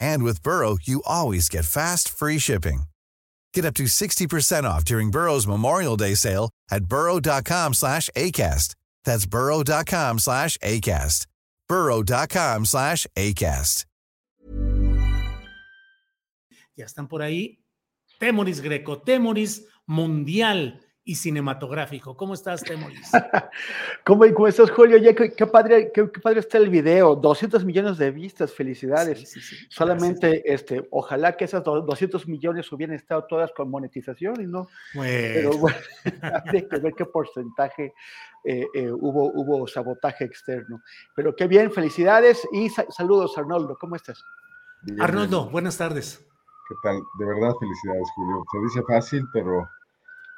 And with Burrow, you always get fast, free shipping. Get up to 60% off during Burrow's Memorial Day sale at burrow.com slash ACAST. That's burrow.com slash ACAST. burrow.com slash ACAST. Ya están por ahí. Temoris Greco, Temoris Mundial y cinematográfico. ¿Cómo estás, Temoris? ¿Cómo, ¿Cómo, estás, Julio? Ya, qué, qué padre, qué, qué, padre está el video. 200 millones de vistas, felicidades. Sí, sí, sí. Solamente, este, ojalá que esas 200 millones hubieran estado todas con monetización y no. Bueno. Pero bueno, hay que ver qué porcentaje eh, eh, hubo, hubo sabotaje externo. Pero qué bien, felicidades y sa saludos, Arnoldo. ¿Cómo estás? Bien, Arnoldo, bien. buenas tardes. ¿Qué tal? De verdad, felicidades, Julio. Se dice fácil, pero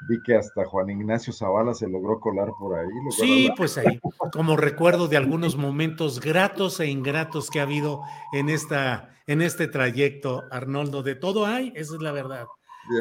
vi que hasta Juan Ignacio Zavala se logró colar por ahí. Sí, pues ahí, como recuerdo de algunos momentos gratos e ingratos que ha habido en, esta, en este trayecto, Arnoldo. De todo hay, esa es la verdad.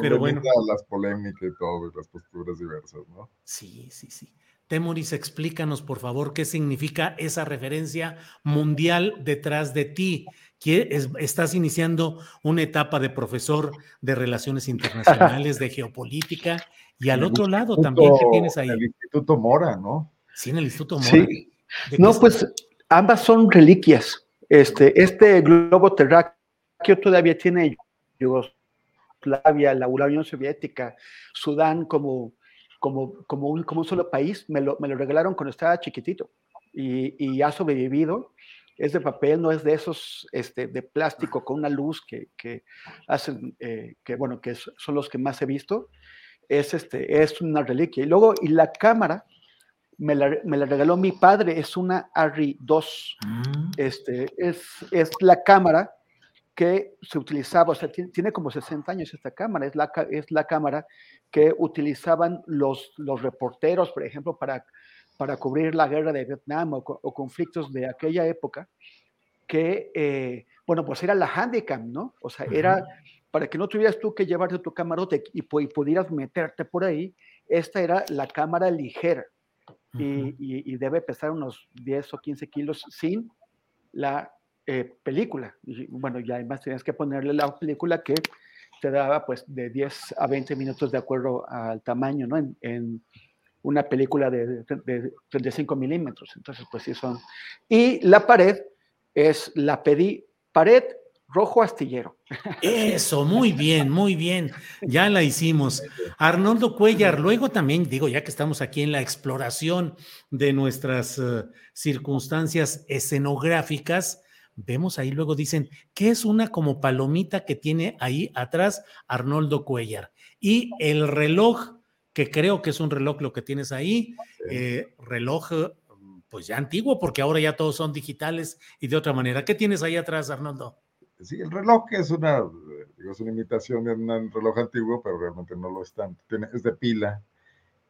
Pero bueno. las polémicas y todo, y las posturas diversas, ¿no? Sí, sí, sí. Temoris, explícanos, por favor, qué significa esa referencia mundial detrás de ti. Estás iniciando una etapa de profesor de Relaciones Internacionales, de Geopolítica, y al otro lado también, ¿qué tienes ahí? El Instituto Mora, ¿no? Sí, en el Instituto Mora. Sí. No, pues ambas son reliquias. Este, este globo terráqueo todavía tiene Yugoslavia, la Unión Soviética, Sudán como, como, como, un, como un solo país. Me lo, me lo regalaron cuando estaba chiquitito y, y ha sobrevivido es de papel, no es de esos este, de plástico con una luz que, que hacen, eh, que bueno, que son los que más he visto. Es, este, es una reliquia. Y luego, y la cámara me la, me la regaló mi padre, es una ARRI 2. Mm. Este, es, es la cámara que se utilizaba, o sea, tiene, tiene, como 60 años esta cámara, es la, es la cámara que utilizaban los, los reporteros, por ejemplo, para para cubrir la guerra de Vietnam o, o conflictos de aquella época, que, eh, bueno, pues era la handicam, ¿no? O sea, era para que no tuvieras tú que llevarte tu camarote y, y pudieras meterte por ahí, esta era la cámara ligera uh -huh. y, y, debe pesar unos 10 o 15 kilos sin la eh, película. Y, bueno, y además tenías que ponerle la película que te daba pues de 10 a 20 minutos de acuerdo al tamaño, ¿no? En, en una película de, de, 35 milímetros. Entonces, pues sí son. Y la pared es, la pedí, pared rojo astillero. Eso, muy bien, muy bien. Ya la hicimos. Arnoldo Cuellar, luego también digo, ya que estamos aquí en la exploración de nuestras uh, circunstancias escenográficas, vemos ahí luego dicen, ¿qué es una como palomita que tiene ahí atrás Arnoldo Cuellar? Y el reloj que creo que es un reloj lo que tienes ahí, eh, reloj pues ya antiguo, porque ahora ya todos son digitales y de otra manera. ¿Qué tienes ahí atrás, Arnoldo? Sí, el reloj es una, es una imitación de un reloj antiguo, pero realmente no lo es tanto. Tiene, es de pila.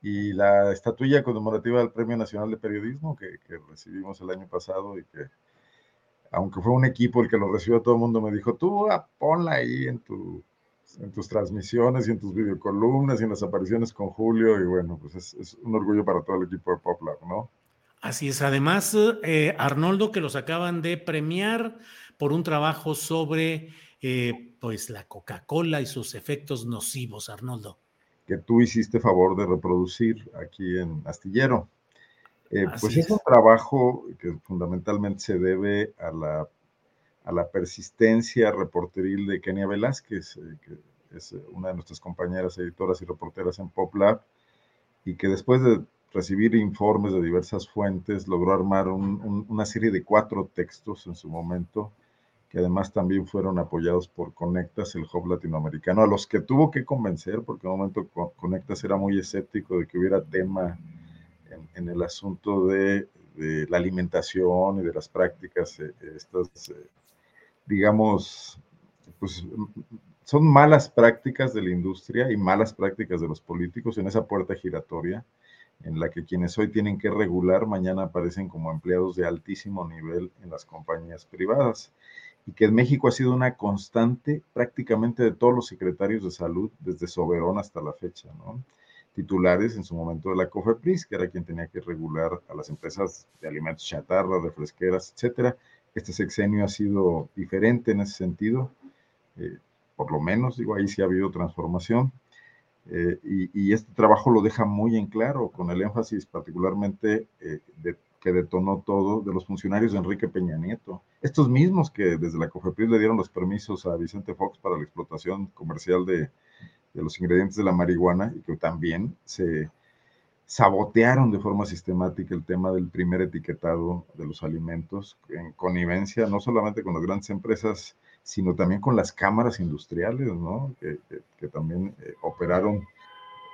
Y la estatuilla conmemorativa del Premio Nacional de Periodismo que, que, recibimos el año pasado y que, aunque fue un equipo el que lo recibió, todo el mundo me dijo, tú ah, ponla ahí en tu en tus transmisiones y en tus videocolumnas y en las apariciones con Julio y bueno, pues es, es un orgullo para todo el equipo de PopLab, ¿no? Así es, además, eh, Arnoldo, que los acaban de premiar por un trabajo sobre eh, pues la Coca-Cola y sus efectos nocivos, Arnoldo. Que tú hiciste favor de reproducir aquí en Astillero. Eh, pues es. es un trabajo que fundamentalmente se debe a la a la persistencia reporteril de Kenia Velázquez, eh, que es una de nuestras compañeras editoras y reporteras en PopLab, y que después de recibir informes de diversas fuentes, logró armar una serie de cuatro textos en su momento, que además también fueron apoyados por Conectas, el hub latinoamericano, a los que tuvo que convencer, porque en un momento Conectas era muy escéptico de que hubiera tema en, el asunto de, la alimentación y de las prácticas, eh, estas, eh, digamos, pues son malas prácticas de la industria y malas prácticas de los políticos en esa puerta giratoria en la que quienes hoy tienen que regular mañana aparecen como empleados de altísimo nivel en las compañías privadas y que en México ha sido una constante prácticamente de todos los secretarios de salud desde Soberón hasta la fecha, ¿no? titulares en su momento de la COFEPRIS, que era quien tenía que regular a las empresas de alimentos chatarra, refresqueras, etcétera. Este sexenio ha sido diferente en ese sentido, eh, por lo menos, digo, ahí sí ha habido transformación. Eh, y, este trabajo lo deja muy en claro, con el énfasis particularmente eh, que detonó todo de los funcionarios de Enrique Peña Nieto. Estos mismos que desde la COFEPRIS le dieron los permisos a Vicente Fox para la explotación comercial de, de los ingredientes de la marihuana y que también se sabotearon de forma sistemática el tema del primer etiquetado de los alimentos en connivencia no solamente con las grandes empresas, sino también con las cámaras industriales, ¿no? que, también eh, operaron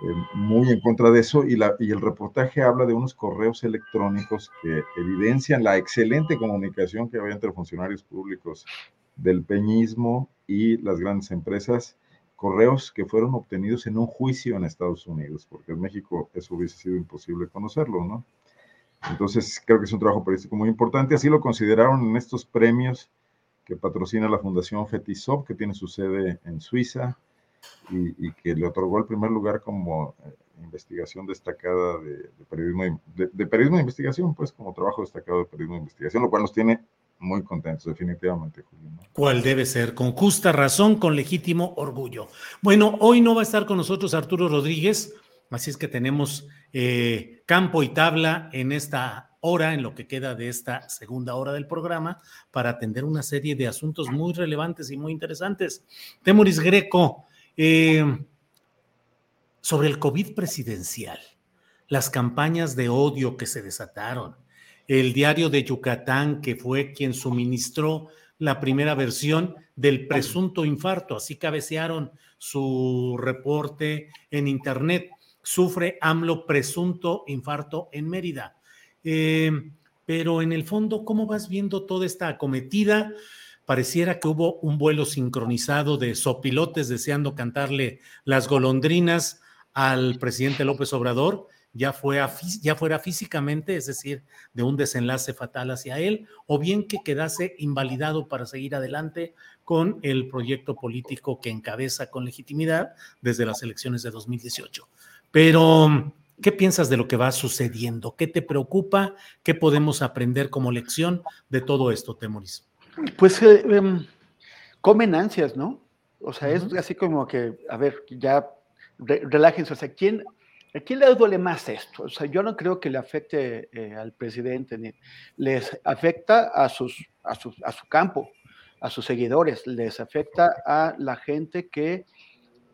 eh, muy en contra de eso y, la, y el reportaje habla de unos correos electrónicos que evidencian la excelente comunicación que había entre funcionarios públicos del peñismo y las grandes empresas correos que fueron obtenidos en un juicio en Estados Unidos, porque en México eso hubiese sido imposible conocerlo, ¿no? Entonces, creo que es un trabajo periodístico muy importante. Así lo consideraron en estos premios que patrocina la Fundación Fetisov, que tiene su sede en Suiza y, que le otorgó el primer lugar como eh, investigación destacada de, periodismo, de, de, periodismo de investigación, pues como trabajo destacado de periodismo de investigación, lo cual nos tiene muy contentos, definitivamente, Julio. ¿Cuál debe ser? Con justa razón, con legítimo orgullo. Bueno, hoy no va a estar con nosotros Arturo Rodríguez, así es que tenemos eh, campo y tabla en esta hora, en lo que queda de esta segunda hora del programa, para atender una serie de asuntos muy relevantes y muy interesantes. Temoris Greco, eh, sobre el COVID presidencial, las campañas de odio que se desataron, el diario de Yucatán, que fue quien suministró la primera versión del presunto infarto. Así cabecearon su reporte en Internet. Sufre AMLO presunto infarto en Mérida. Eh, pero en el fondo, ¿cómo vas viendo toda esta acometida? Pareciera que hubo un vuelo sincronizado de sopilotes deseando cantarle las golondrinas al presidente López Obrador ya, fue ya fuera físicamente, es decir, de un desenlace fatal hacia él, o bien que quedase invalidado para seguir adelante con el proyecto político que encabeza con legitimidad desde las elecciones de 2018. Pero, ¿qué piensas de lo que va sucediendo? ¿Qué te preocupa? ¿Qué podemos aprender como lección de todo esto, Temoris? Pues eh, em, comen ansias, ¿no? O sea, es así como que, a ver, ya relájense. O sea, ¿quién ¿A quién le duele más esto? O sea, yo no creo que le afecte eh, al presidente, ni les afecta a, sus, a, a su campo, a sus seguidores, les afecta a la gente que,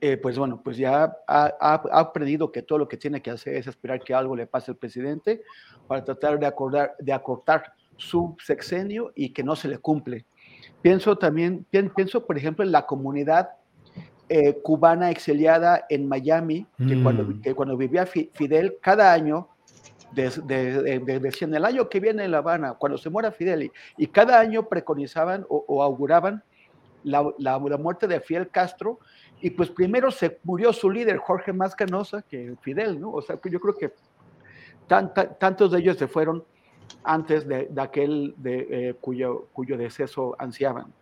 eh, pues bueno, pues ya ha, aprendido que todo lo que tiene que hacer es esperar que algo le pase al presidente para tratar de, acordar, de acortar su sexenio y que no se le cumple. Pienso también, pienso por ejemplo en la comunidad eh, cubana exiliada en Miami, que, cuando, mm. cuando, vivía Fidel, cada año, decían el año que viene en La Habana, cuando se muera Fidel, y, cada año preconizaban o, auguraban la, la, muerte de Fidel Castro, y pues primero se murió su líder, Jorge Más Canosa, que Fidel, ¿no? O sea, yo creo que tantos de ellos se fueron antes de, aquel de, eh, cuyo, cuyo deceso ansiaban.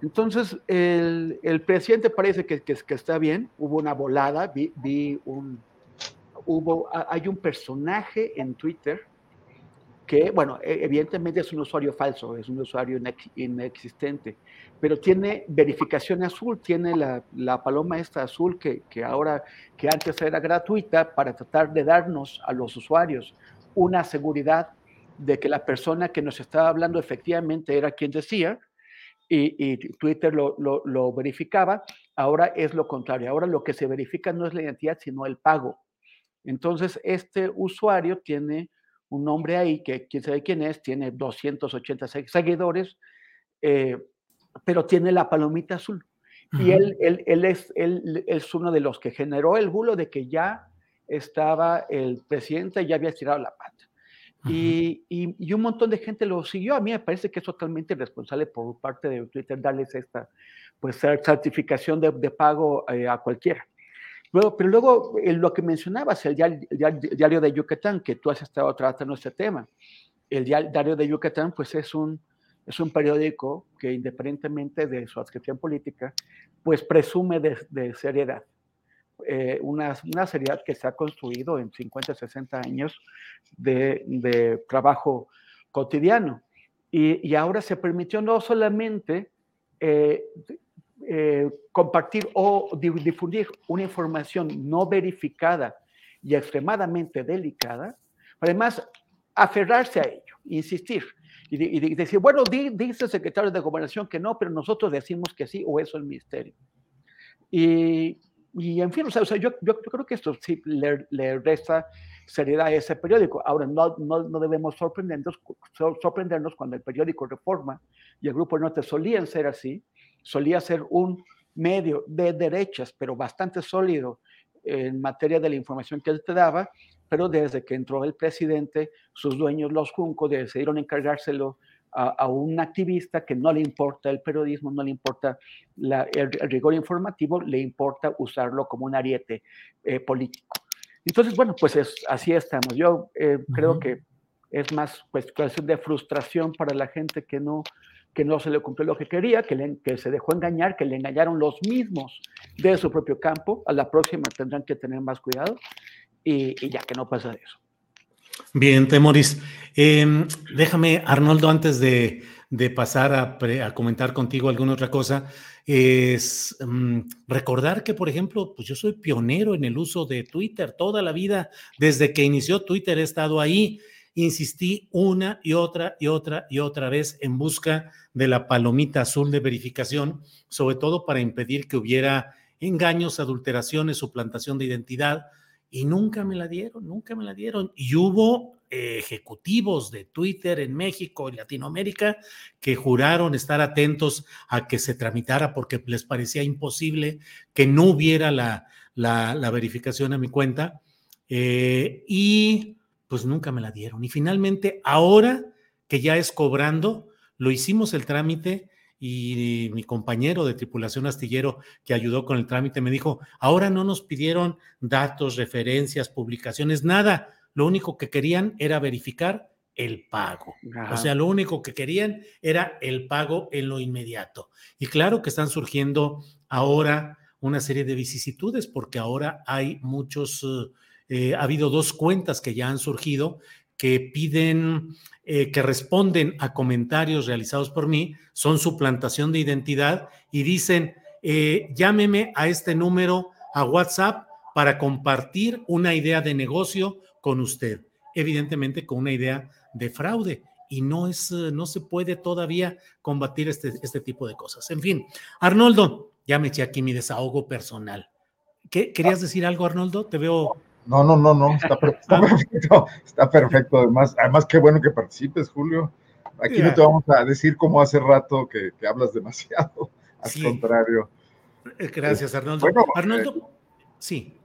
Entonces, el, presidente parece que, está bien, hubo una volada, vi, un, hubo, hay un personaje en Twitter que, bueno, e, evidentemente es un usuario falso, es un usuario inexistente, pero tiene verificación azul, tiene la, paloma esta azul que, que, ahora, que antes era gratuita para tratar de darnos a los usuarios una seguridad de que la persona que nos estaba hablando efectivamente era quien decía, y, Twitter lo, verificaba. Ahora es lo contrario. Ahora lo que se verifica no es la identidad, sino el pago. Entonces, este usuario tiene un nombre ahí que quién sabe quién es, tiene 286 seguidores, eh, pero tiene la palomita azul. Y él, él, él, es, él, es uno de los que generó el bulo de que ya estaba el presidente, ya había estirado la pata. Y, y, un montón de gente lo siguió. A mí me parece que es totalmente irresponsable por parte de Twitter darles esta pues, certificación de, de pago eh, a cualquiera. Luego, pero luego eh, lo que mencionabas, el diario, de Yucatán, que tú has estado tratando este tema. El diario de Yucatán, pues es un, es un periódico que independientemente de su adscripción política, pues presume de, seriedad. Eh, una, una, seriedad que se ha construido en 50, 60 años de, de trabajo cotidiano. Y, y, ahora se permitió no solamente eh, eh, compartir o difundir una información no verificada y extremadamente delicada, además aferrarse a ello, insistir y, decir, bueno, dice el secretario de Gobernación que no, pero nosotros decimos que sí, o eso el ministerio. Y, y en fin, o sea, yo, yo, creo que esto sí le, le, resta seriedad a ese periódico. Ahora, no, no, no, debemos sorprendernos, sorprendernos cuando el periódico Reforma y el Grupo Norte solían ser así, solía ser un medio de derechas, pero bastante sólido en materia de la información que él te daba, pero desde que entró el presidente, sus dueños, los Junco, decidieron encargárselo a, un activista que no le importa el periodismo, no le importa el, rigor informativo, le importa usarlo como un ariete eh, político. Entonces, bueno, pues es, así estamos. Yo eh, creo que es más pues, cuestión de frustración para la gente que no, que no se le cumplió lo que quería, que, que se dejó engañar, que le engañaron los mismos de su propio campo. A la próxima tendrán que tener más cuidado y, ya que no pasa eso. Bien, Temoris. Em, déjame, Arnoldo, antes de, pasar a, comentar contigo alguna otra cosa, es mm, recordar que, por ejemplo, pues yo soy pionero en el uso de Twitter toda la vida. Desde que inició Twitter he estado ahí insistí una y otra y otra y otra vez en busca de la palomita azul de verificación, sobre todo para impedir que hubiera engaños, adulteraciones, suplantación de identidad, y nunca me la dieron, nunca me la dieron. Y hubo ejecutivos de Twitter en México y Latinoamérica que juraron estar atentos a que se tramitara porque les parecía imposible que no hubiera la, la, verificación a mi cuenta. Eh, y pues nunca me la dieron. Y finalmente, ahora que ya es cobrando, lo hicimos el trámite y mi compañero de tripulación astillero que ayudó con el trámite me dijo, ahora no nos pidieron datos, referencias, publicaciones, nada. Lo único que querían era verificar el pago. O sea, lo único que querían era el pago en lo inmediato. Y claro que están surgiendo ahora una serie de vicisitudes porque ahora hay muchos... Eh, ha habido dos cuentas que ya han surgido que piden, eh, que responden a comentarios realizados por mí, son suplantación de identidad y dicen, eh, llámeme a este número a WhatsApp para compartir una idea de negocio con usted, evidentemente con una idea de fraude y no es, no se puede todavía combatir este, este tipo de cosas. En fin, Arnoldo, ya me eché aquí mi desahogo personal. ¿Qué, ¿Querías decir algo, Arnoldo? Te veo no, no, no, no, está, perfecto, está perfecto. Además, además, qué bueno que participes, Julio. Aquí no te vamos a decir como hace rato que, hablas demasiado, al contrario. Eh, gracias, Arnoldo. Arnoldo, eh, sí.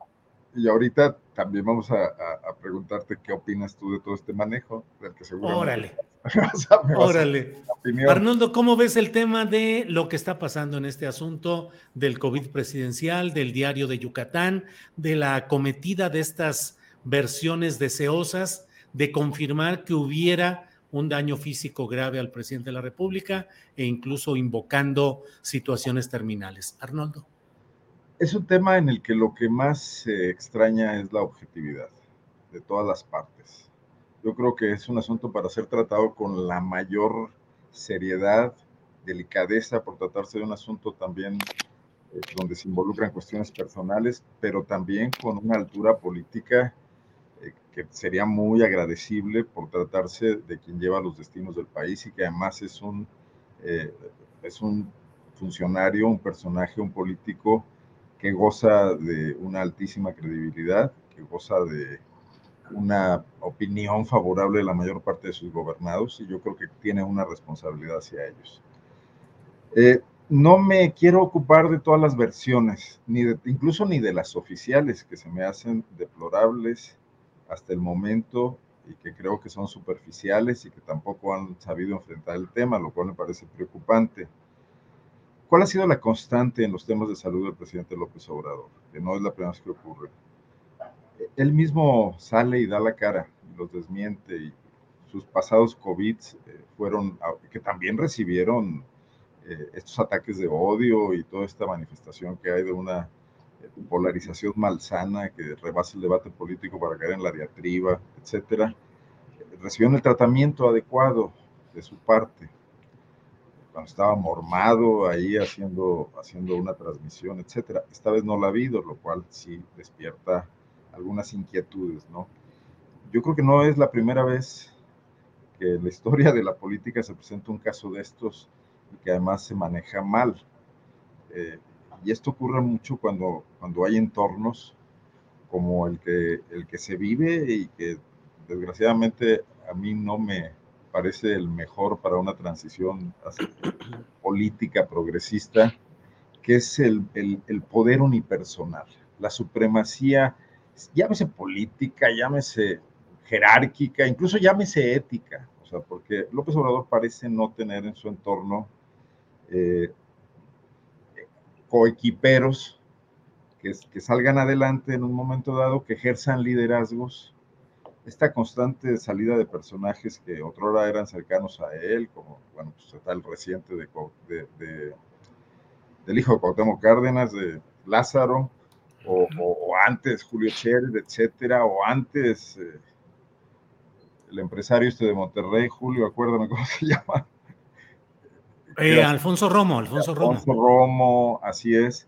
Y ahorita también vamos a, preguntarte qué opinas tú de todo este manejo, del que Órale. Órale. Arnoldo, ¿cómo ves el tema de lo que está pasando en este asunto del COVID presidencial, del diario de Yucatán, de la acometida de estas versiones deseosas de confirmar que hubiera un daño físico grave al presidente de la República e incluso invocando situaciones terminales? Arnoldo es un tema en el que lo que más se extraña es la objetividad de todas las partes. Yo creo que es un asunto para ser tratado con la mayor seriedad, delicadeza, por tratarse de un asunto también eh, donde se involucran cuestiones personales, pero también con una altura política eh, que sería muy agradecible por tratarse de quien lleva los destinos del país y que además es un, eh, es un funcionario, un personaje, un político que goza de una altísima credibilidad, que goza de una opinión favorable de la mayor parte de sus gobernados y yo creo que tiene una responsabilidad hacia ellos. Eh, no me quiero ocupar de todas las versiones, ni incluso ni de las oficiales que se me hacen deplorables hasta el momento y que creo que son superficiales y que tampoco han sabido enfrentar el tema, lo cual me parece preocupante. ¿Cuál ha sido la constante en los temas de salud del presidente López Obrador? Que no es la primera vez que ocurre. Él mismo sale y da la cara y los desmiente y sus pasados COVID eh, fueron, que también recibieron eh, estos ataques de odio y toda esta manifestación que hay de una polarización malsana que rebasa el debate político para caer en la diatriba, etcétera, recibieron el tratamiento adecuado de su parte. Cuando estaba mormado ahí haciendo, haciendo una transmisión, etcétera. Esta vez no la ha habido, lo cual sí despierta algunas inquietudes, ¿no? Yo creo que no es la primera vez que en la historia de la política se presenta un caso de estos y que además se maneja mal. Eh, y esto ocurre mucho cuando, cuando hay entornos como el que, el que se vive y que desgraciadamente a mí no me parece el mejor para una transición política progresista, que es el, el, el, poder unipersonal, la supremacía, llámese política, llámese jerárquica, incluso llámese ética, o sea, porque López Obrador parece no tener en su entorno eh, coequiperos que, salgan adelante en un momento dado, que ejerzan liderazgos. Esta constante salida de personajes que otrora eran cercanos a él, como, bueno, pues está el reciente de, del hijo de Cuauhtémoc Cárdenas, de Lázaro, o, o, antes Julio Scherer, etcétera, o antes eh, el empresario este de Monterrey, Julio, acuérdame cómo se llama, eh, Alfonso Romo, Alfonso Romo. Alfonso Romo, así es.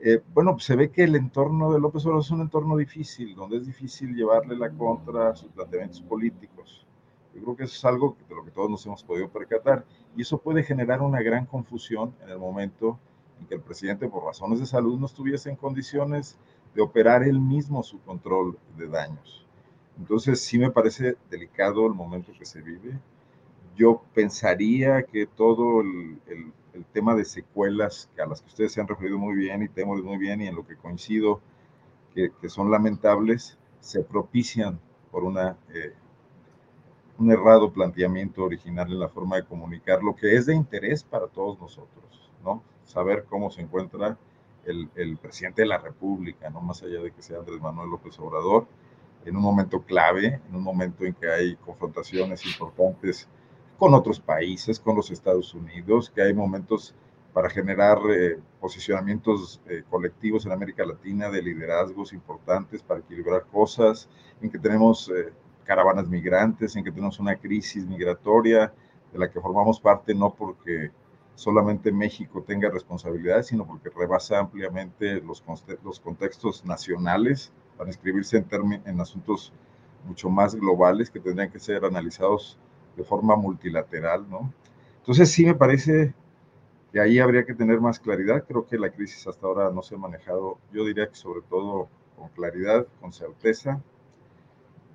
Eh, bueno, pues se ve que el entorno de López Obrador es un entorno difícil, donde es difícil llevarle la contra a sus planteamientos políticos. Yo creo que eso es algo de lo que todos nos hemos podido percatar y eso puede generar una gran confusión en el momento en que el presidente, por razones de salud, no estuviese en condiciones de operar él mismo su control de daños. Entonces, sí me parece delicado el momento que se vive yo pensaría que todo el, tema de secuelas, a las que ustedes se han referido muy bien y tenemos muy bien y en lo que coincido, que, son lamentables, se propician por una, eh, un errado planteamiento original en la forma de comunicar, lo que es de interés para todos nosotros, ¿no? Saber cómo se encuentra el, el presidente de la República, no más allá de que sea Andrés Manuel López Obrador, en un momento clave, en un momento en que hay confrontaciones importantes con otros países, con los Estados Unidos, que hay momentos para generar eh, posicionamientos eh, colectivos en América Latina de liderazgos importantes para equilibrar cosas, en que tenemos eh, caravanas migrantes, en que tenemos una crisis migratoria de la que formamos parte no porque solamente México tenga responsabilidades, sino porque rebasa ampliamente los, los contextos nacionales para inscribirse en, en asuntos mucho más globales que tendrían que ser analizados de forma multilateral, ¿no? Entonces sí me parece que ahí habría que tener más claridad. Creo que la crisis hasta ahora no se ha manejado, yo diría que sobre todo con claridad, con certeza,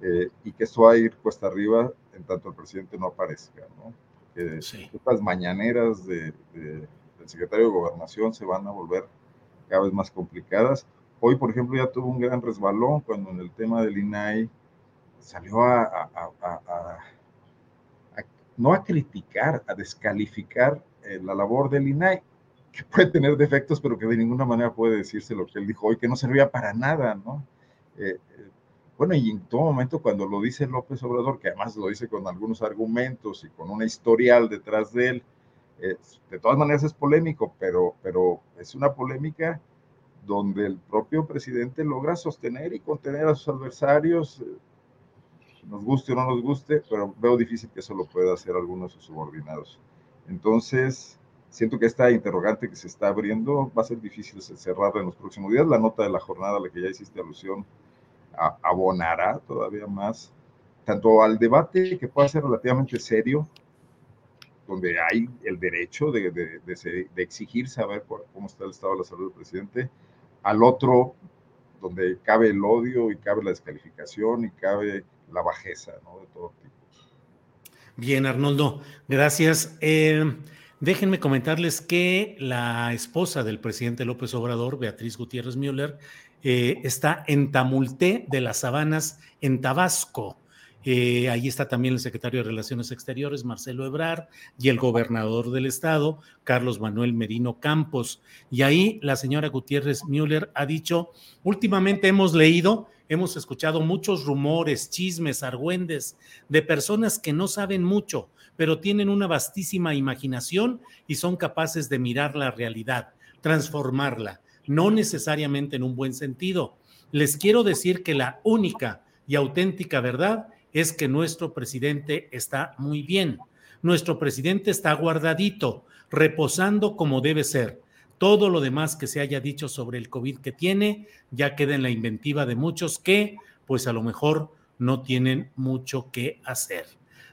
eh, y que esto va a ir cuesta arriba en tanto el presidente no aparezca, ¿no? Que estas mañaneras de, del secretario de Gobernación se van a volver cada vez más complicadas. Hoy, por ejemplo, ya tuvo un gran resbalón cuando en el tema del INAI salió a no a criticar, a descalificar eh, la labor del INAI, que puede tener defectos, pero que de ninguna manera puede decirse lo que él dijo hoy, que no servía para nada, ¿no? Eh, eh, bueno, y en todo momento cuando lo dice López Obrador, que además lo dice con algunos argumentos y con una historial detrás de él, de todas maneras es polémico, pero, pero es una polémica donde el propio presidente logra sostener y contener a sus adversarios, nos guste o no nos guste, pero veo difícil que eso lo pueda hacer algunos de sus subordinados. Entonces, siento que esta interrogante que se está abriendo va a ser difícil cerrarla en los próximos días. La nota de la jornada a la que ya hiciste alusión abonará todavía más, tanto al debate que pueda ser relativamente serio, donde hay el derecho de, de, exigir saber cómo está el estado de la salud del presidente, al otro donde cabe el odio y cabe la descalificación y cabe la bajeza, ¿no? De todo tipo. Bien, Arnoldo, gracias. Eh, déjenme comentarles que la esposa del presidente López Obrador, Beatriz Gutiérrez Müller, eh, está en Tamulté de las Sabanas, en Tabasco. Eh, ahí está también el secretario de Relaciones Exteriores, Marcelo Ebrard, y el gobernador del estado, Carlos Manuel Merino Campos. Y ahí la señora Gutiérrez Müller ha dicho, últimamente hemos leído, hemos escuchado muchos rumores, chismes, argüendes de personas que no saben mucho, pero tienen una vastísima imaginación y son capaces de mirar la realidad, transformarla, no necesariamente en un buen sentido. Les quiero decir que la única y auténtica verdad es que nuestro presidente está muy bien. Nuestro presidente está guardadito, reposando como debe ser. Todo lo demás que se haya dicho sobre el COVID que tiene ya queda en la inventiva de muchos que, pues a lo mejor, no tienen mucho que hacer.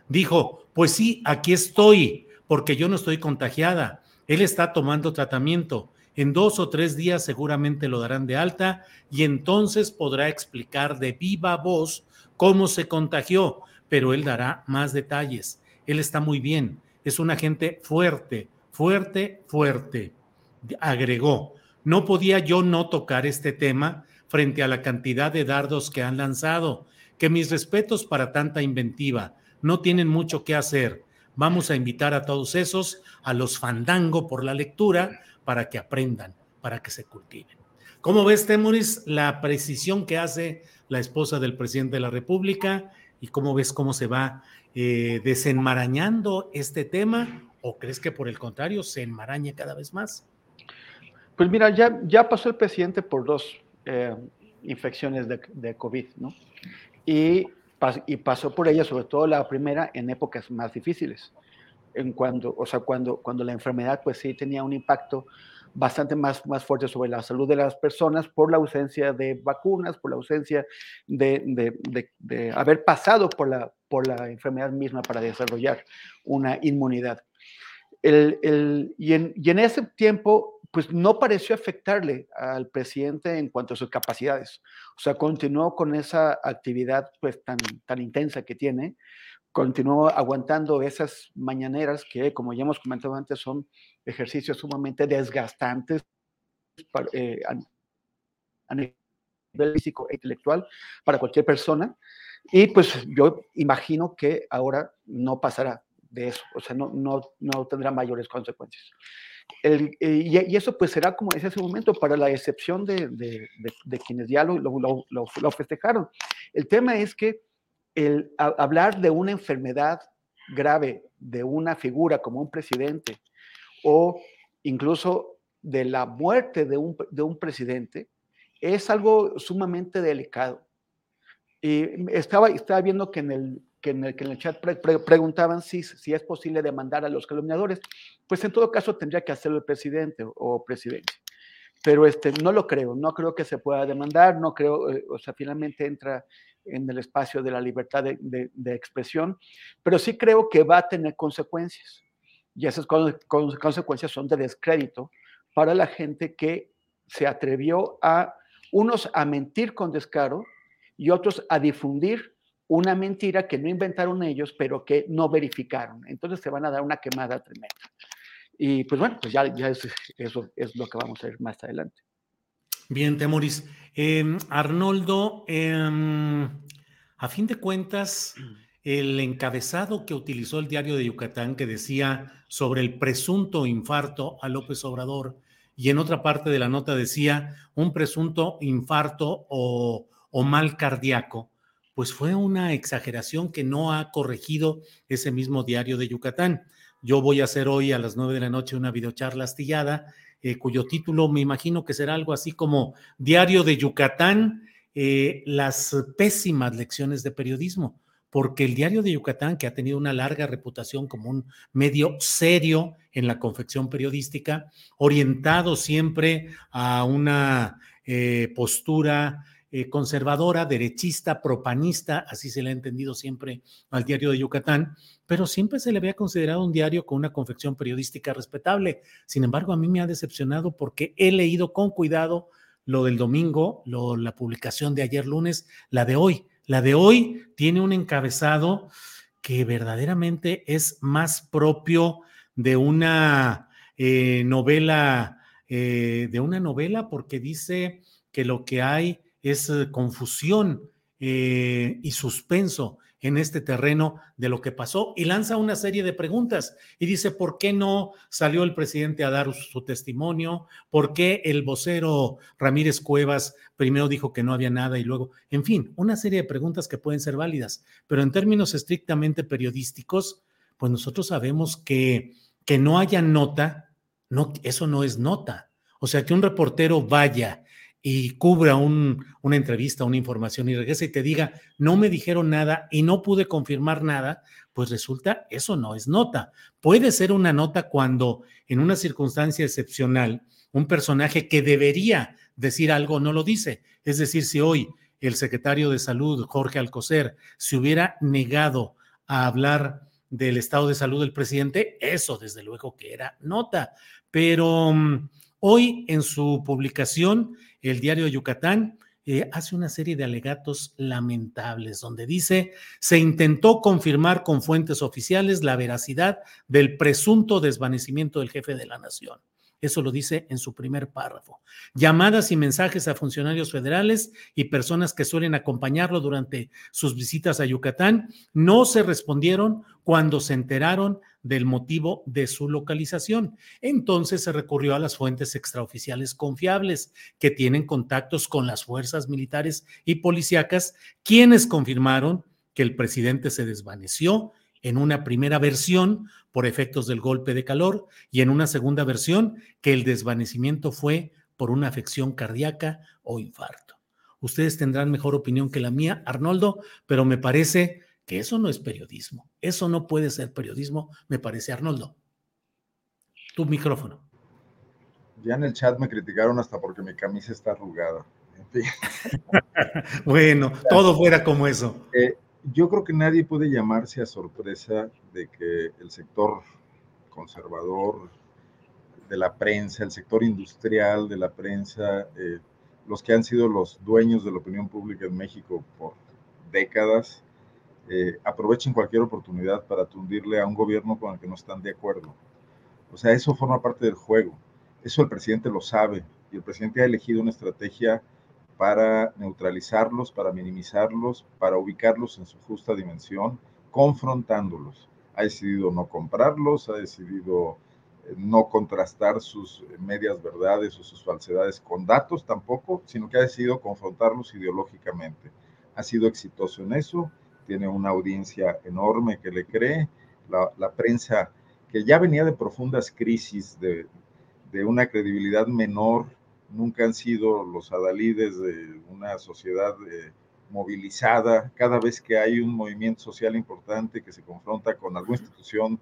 Dijo, pues sí, aquí estoy, porque yo no estoy contagiada. Él está tomando tratamiento. En dos o tres días seguramente lo darán de alta y entonces podrá explicar de viva voz cómo se contagió, pero él dará más detalles. Él está muy bien, es una gente fuerte, fuerte, fuerte. Agregó, no podía yo no tocar este tema frente a la cantidad de dardos que han lanzado, que mis respetos para tanta inventiva, no tienen mucho que hacer. Vamos a invitar a todos esos a los fandango por la lectura para que aprendan, para que se cultiven. ¿Cómo ves, Temoris, la precisión que hace la esposa del presidente de la República y cómo ves cómo se va eh, desenmarañando este tema o crees que por el contrario se enmaraña cada vez más? Pues mira, ya, ya pasó el presidente por dos eh, infecciones de, COVID, ¿no? Y, y pasó por ella, sobre todo la primera, en épocas más difíciles, en cuando, o sea, cuando, cuando la enfermedad pues sí tenía un impacto bastante más, más fuerte sobre la salud de las personas por la ausencia de vacunas, por la ausencia de, de, haber pasado por la, por la enfermedad misma para desarrollar una inmunidad. El, el, y, en, y, en, ese tiempo, pues no pareció afectarle al presidente en cuanto a sus capacidades. O sea, continuó con esa actividad pues tan, tan intensa que tiene, continuó aguantando esas mañaneras que, como ya hemos comentado antes, son ejercicios sumamente desgastantes para, eh, a, nivel físico e intelectual para cualquier persona. Y pues yo imagino que ahora no pasará de eso, o sea, no, no, no tendrá mayores consecuencias. Eh, y, eso pues será como ese momento para la excepción de, de, de, quienes ya lo, lo, lo, festejaron. El tema es que el hablar de una enfermedad grave de una figura como un presidente o incluso de la muerte de un, de un presidente es algo sumamente delicado. Y estaba, estaba viendo que en el, que en el, que en el chat preguntaban si, si es posible demandar a los calumniadores. Pues en todo caso tendría que hacerlo el presidente o, presidente. Pero este, no lo creo, no creo que se pueda demandar, no creo, eh, o sea, finalmente entra en el espacio de la libertad de, expresión, pero sí creo que va a tener consecuencias. Y esas consecuencias son de descrédito para la gente que se atrevió a, unos a mentir con descaro y otros a difundir una mentira que no inventaron ellos, pero que no verificaron. Entonces se van a dar una quemada tremenda. Y pues bueno, pues ya, ya eso es lo que vamos a ver más adelante. Bien, Temoris. Em, Arnoldo, em, a fin de cuentas, el encabezado que utilizó el diario de Yucatán que decía sobre el presunto infarto a López Obrador y en otra parte de la nota decía un presunto infarto o, o mal cardíaco, pues fue una exageración que no ha corregido ese mismo diario de Yucatán. Yo voy a hacer hoy a las nueve de la noche una videocharla astillada eh, cuyo título me imagino que será algo así como Diario de Yucatán, eh, las pésimas lecciones de periodismo, porque el Diario de Yucatán, que ha tenido una larga reputación como un medio serio en la confección periodística, orientado siempre a una eh, postura eh, conservadora, derechista, propanista, así se le ha entendido siempre al diario de Yucatán, pero siempre se le había considerado un diario con una confección periodística respetable. Sin embargo, a mí me ha decepcionado porque he leído con cuidado lo del domingo, lo, la publicación de ayer lunes, la de hoy. La de hoy tiene un encabezado que verdaderamente es más propio de una eh, novela, eh, de una novela, porque dice que lo que hay es eh, confusión eh, y suspenso en este terreno de lo que pasó y lanza una serie de preguntas y dice, ¿por qué no salió el presidente a dar su testimonio? ¿Por qué el vocero Ramírez Cuevas primero dijo que no había nada y luego, en fin, una serie de preguntas que pueden ser válidas, pero en términos estrictamente periodísticos, pues nosotros sabemos que que no haya nota, no, eso no es nota. O sea, que un reportero vaya y cubra una entrevista, una información y regrese y te diga, no me dijeron nada y no pude confirmar nada, pues resulta, eso no es nota. Puede ser una nota cuando en una circunstancia excepcional, un personaje que debería decir algo no lo dice. Es decir, si hoy el secretario de salud, Jorge Alcocer, se hubiera negado a hablar del estado de salud del presidente, eso desde luego que era nota. Pero mm, hoy en su publicación, el diario Yucatán eh, hace una serie de alegatos lamentables donde dice, se intentó confirmar con fuentes oficiales la veracidad del presunto desvanecimiento del jefe de la nación. Eso lo dice en su primer párrafo. Llamadas y mensajes a funcionarios federales y personas que suelen acompañarlo durante sus visitas a Yucatán no se respondieron cuando se enteraron del motivo de su localización. Entonces se recurrió a las fuentes extraoficiales confiables que tienen contactos con las fuerzas militares y policíacas, quienes confirmaron que el presidente se desvaneció en una primera versión por efectos del golpe de calor y en una segunda versión que el desvanecimiento fue por una afección cardíaca o infarto. Ustedes tendrán mejor opinión que la mía, Arnoldo, pero me parece eso no es periodismo. Eso no puede ser periodismo, me parece, Arnoldo. Tu micrófono. Ya en el chat me criticaron hasta porque mi camisa está arrugada. bueno, todo fuera como eso. Eh, yo creo que nadie puede llamarse a sorpresa de que el sector conservador de la prensa, el sector industrial de la prensa, eh, los que han sido los dueños de la opinión pública en México por décadas, eh, aprovechen cualquier oportunidad para tundirle a un gobierno con el que no están de acuerdo. O sea, eso forma parte del juego. Eso el presidente lo sabe y el presidente ha elegido una estrategia para neutralizarlos, para minimizarlos, para ubicarlos en su justa dimensión, confrontándolos. Ha decidido no comprarlos, ha decidido eh, no contrastar sus eh, medias verdades o sus falsedades con datos tampoco, sino que ha decidido confrontarlos ideológicamente. Ha sido exitoso en eso, tiene una audiencia enorme que le cree, la, prensa que ya venía de profundas crisis, de, de una credibilidad menor nunca han sido los adalides de una sociedad eh, movilizada. Cada vez que hay un movimiento social importante que se confronta con alguna institución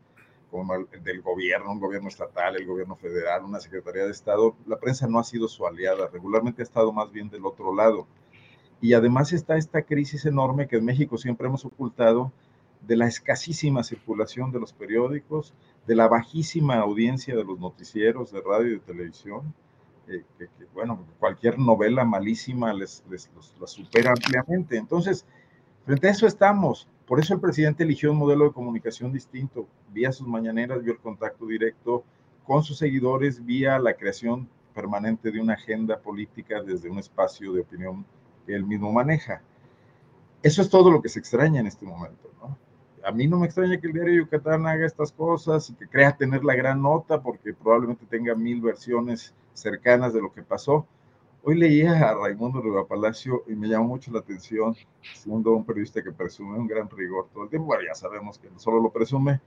como el del gobierno, un gobierno estatal, el gobierno federal, una secretaría de Estado, la prensa no ha sido su aliada, regularmente ha estado más bien del otro lado. Y además está esta crisis enorme que en México siempre hemos ocultado de la escasísima circulación de los periódicos, de la bajísima audiencia de los noticieros de radio y de televisión, que, bueno, cualquier novela malísima les, les la supera ampliamente. Entonces, frente a eso estamos. Por eso el presidente eligió un modelo de comunicación distinto, vía sus mañaneras, vía el contacto directo con sus seguidores, vía la creación permanente de una agenda política desde un espacio de opinión él mismo maneja. Eso es todo lo que se extraña en este momento, a mí no me extraña que el diario Yucatán haga estas cosas y que crea tener la gran nota porque probablemente tenga mil versiones cercanas de lo que pasó. Hoy leía a Raimundo Riva Palacio y me llamó mucho la atención, siendo un periodista que presume un gran rigor todo el tiempo, bueno, ya sabemos que no solo lo presume,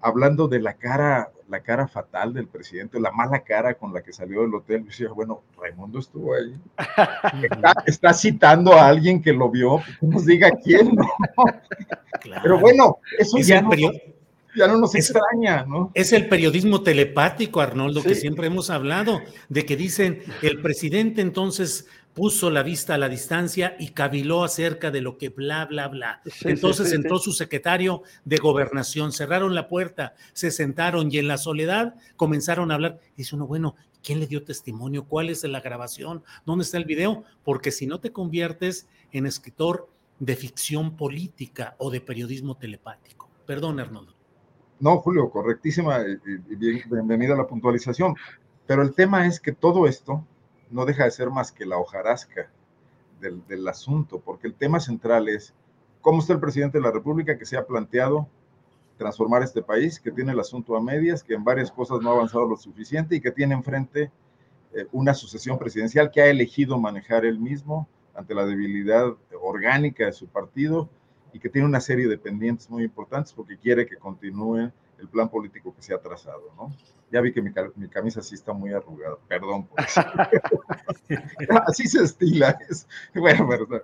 hablando de la cara, la cara fatal del presidente, la mala cara con la que salió del hotel. Yo decía, bueno, Raimundo estuvo ahí. Está, citando a alguien que lo vio, que nos diga quién, ¿no? Pero bueno, eso ya no, ya no, nos extraña, ¿no? Es el periodismo telepático, Arnoldo, que siempre hemos hablado, de que dicen, el presidente entonces puso la vista a la distancia y caviló acerca de lo que bla, bla, bla. Entonces entró su secretario de gobernación, cerraron la puerta, se sentaron y en la soledad comenzaron a hablar. Dice uno, bueno, ¿quién le dio testimonio? ¿Cuál es la grabación? ¿Dónde está el video? Porque si no te conviertes en escritor de ficción política o de periodismo telepático. Perdón, Arnoldo. No, Julio, correctísima bienvenida a la puntualización. Pero el tema es que todo esto no deja de ser más que la hojarasca del, asunto, porque el tema central es cómo está el presidente de la República que se ha planteado transformar este país, que tiene el asunto a medias, que en varias cosas no ha avanzado lo suficiente y que tiene enfrente eh, una sucesión presidencial que ha elegido manejar él mismo ante la debilidad orgánica de su partido y que tiene una serie de pendientes muy importantes porque quiere que continúe el plan político que se ha trazado, ¿no? Ya vi que mi, camisa sí está muy arrugada, perdón por eso. Así se estila, es, bueno, verdad.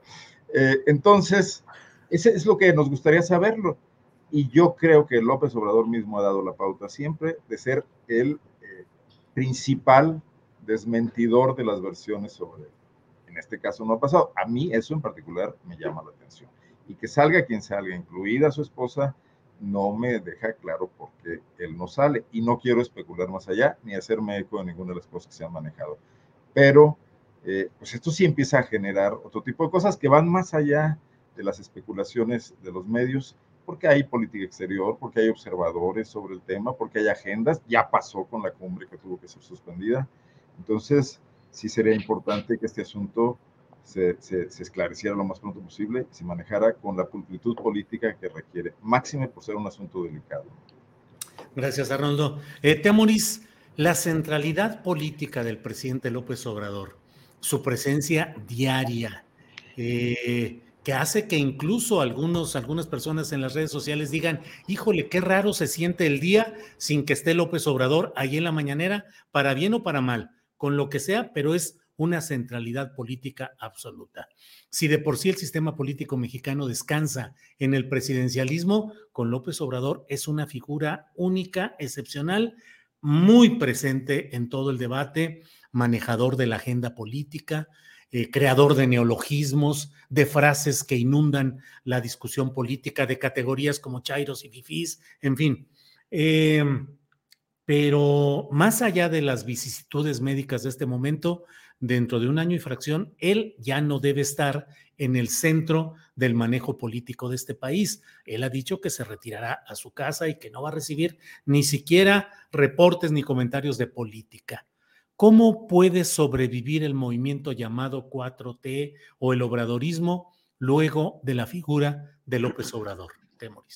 Eh, entonces, ese es lo que nos gustaría saberlo. Y yo creo que López Obrador mismo ha dado la pauta siempre de ser el eh, principal desmentidor de las versiones sobre él. En este caso no ha pasado. A mí eso en particular me llama la atención. Y que salga quien salga, incluida su esposa, no me deja claro por qué él no sale. Y no quiero especular más allá ni hacerme eco de ninguna de las cosas que se han manejado. Pero, eh, pues esto sí empieza a generar otro tipo de cosas que van más allá de las especulaciones de los medios, porque hay política exterior, porque hay observadores sobre el tema, porque hay agendas. Ya pasó con la cumbre que tuvo que ser suspendida. Entonces, sí sería importante que este asunto se, esclareciera lo más pronto posible y se manejara con la pulcritud política que requiere, máxime por ser un asunto delicado. Gracias, Arnoldo. Eh, Temoris, la centralidad política del presidente López Obrador, su presencia diaria, eh, que hace que incluso algunos, algunas personas en las redes sociales digan, híjole, qué raro se siente el día sin que esté López Obrador ahí en la mañanera, para bien o para mal, con lo que sea, pero es una centralidad política absoluta. Si de por sí el sistema político mexicano descansa en el presidencialismo, con López Obrador es una figura única, excepcional, muy presente en todo el debate, manejador de la agenda política, eh, creador de neologismos, de frases que inundan la discusión política, de categorías como chairos y fifís, en fin. Em, pero más allá de las vicisitudes médicas de este momento, dentro de un año y fracción, él ya no debe estar en el centro del manejo político de este país. Él ha dicho que se retirará a su casa y que no va a recibir ni siquiera reportes ni comentarios de política. ¿Cómo puede sobrevivir el movimiento llamado 4T o el obradorismo luego de la figura de López Obrador? Temoris.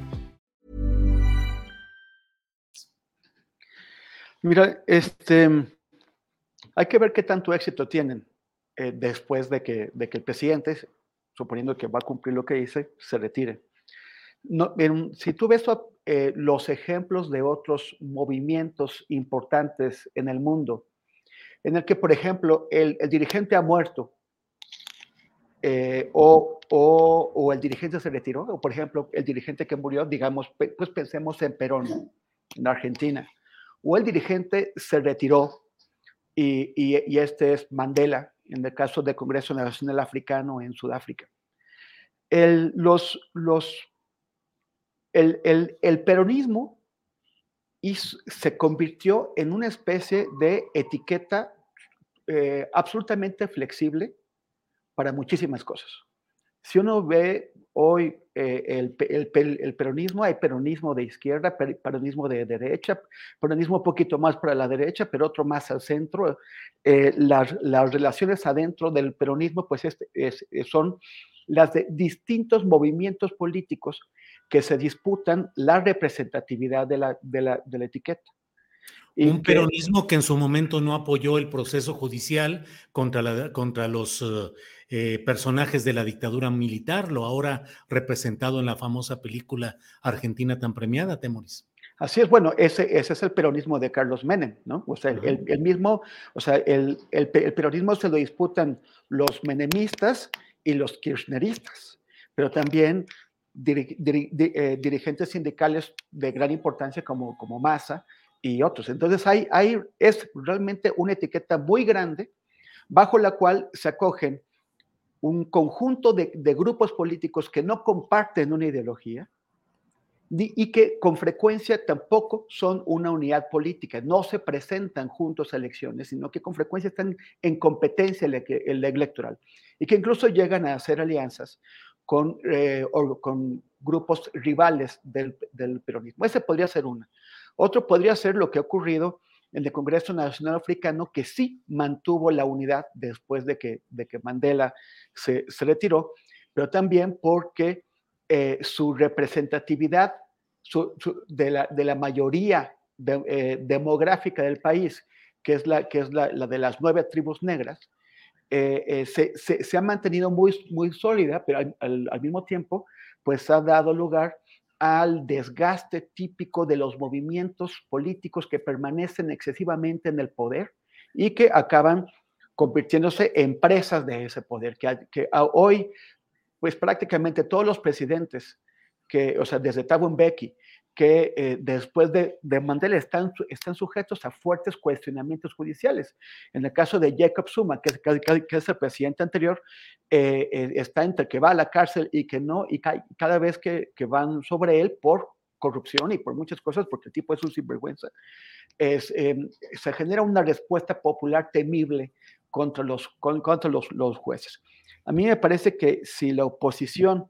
Mira, este, hay que ver qué tanto éxito tienen eh, después de que, de que el presidente, suponiendo que va a cumplir lo que dice, se retire. No, si tú ves eh, los ejemplos de otros movimientos importantes en el mundo, en el que, por ejemplo, el, dirigente ha muerto eh, o, o, o, el dirigente se retiró, o por ejemplo, el dirigente que murió, digamos, pues pensemos en Perón, en Argentina o el dirigente se retiró y, este es Mandela, en el caso del Congreso Nacional Africano en Sudáfrica. El peronismo se convirtió en una especie de etiqueta eh, absolutamente flexible para muchísimas cosas. Si uno ve hoy eh, el, el, peronismo, hay peronismo de izquierda, peronismo de, derecha, peronismo un poquito más para la derecha, pero otro más al centro. Eh, las, las, relaciones adentro del peronismo, pues es, son las de distintos movimientos políticos que se disputan la representatividad de la, de la, de la etiqueta. Un peronismo que en su momento no apoyó el proceso judicial contra, la, contra los eh, eh, personajes de la dictadura militar, lo ahora representado en la famosa película argentina tan premiada, Temoris. Así es, bueno, ese, ese es el peronismo de Carlos Menem, ¿no? O sea, el, el mismo, o sea, el, el, peronismo se lo disputan los menemistas y los kirchneristas, pero también eh, dirigentes sindicales de gran importancia como, como Massa, y otros. Entonces hay, hay, es realmente una etiqueta muy grande bajo la cual se acogen un conjunto de, grupos políticos que no comparten una ideología y que con frecuencia tampoco son una unidad política, no se presentan juntos a elecciones, sino que con frecuencia están en competencia electoral y que incluso llegan a hacer alianzas con, eh, con grupos rivales del, del peronismo. Ese podría ser una. Otro podría ser lo que ha ocurrido el Congreso Nacional Africano, que sí mantuvo la unidad después de que, de que Mandela se, retiró, pero también porque eh, su representatividad de, la, de, la, mayoría eh, demográfica del país, que es la, que es la, de las nueve tribus negras, eh, se, se, ha mantenido muy, muy sólida, pero al, al mismo tiempo, pues ha dado lugar al desgaste típico de los movimientos políticos que permanecen excesivamente en el poder y que acaban convirtiéndose en presas de ese poder, que, hoy, pues prácticamente todos los presidentes, que, o sea, desde Thabo Mbeki, que eh, después de, de, Mandela están, están sujetos a fuertes cuestionamientos judiciales. En el caso de Jacob Zuma, que, que, es el presidente anterior, eh, eh, está entre que va a la cárcel y que no, y cada vez que, que, van sobre él por corrupción y por muchas cosas, porque el tipo es un sinvergüenza, es, em, se genera una respuesta popular temible contra los, contra los, los jueces. A mí me parece que si la oposición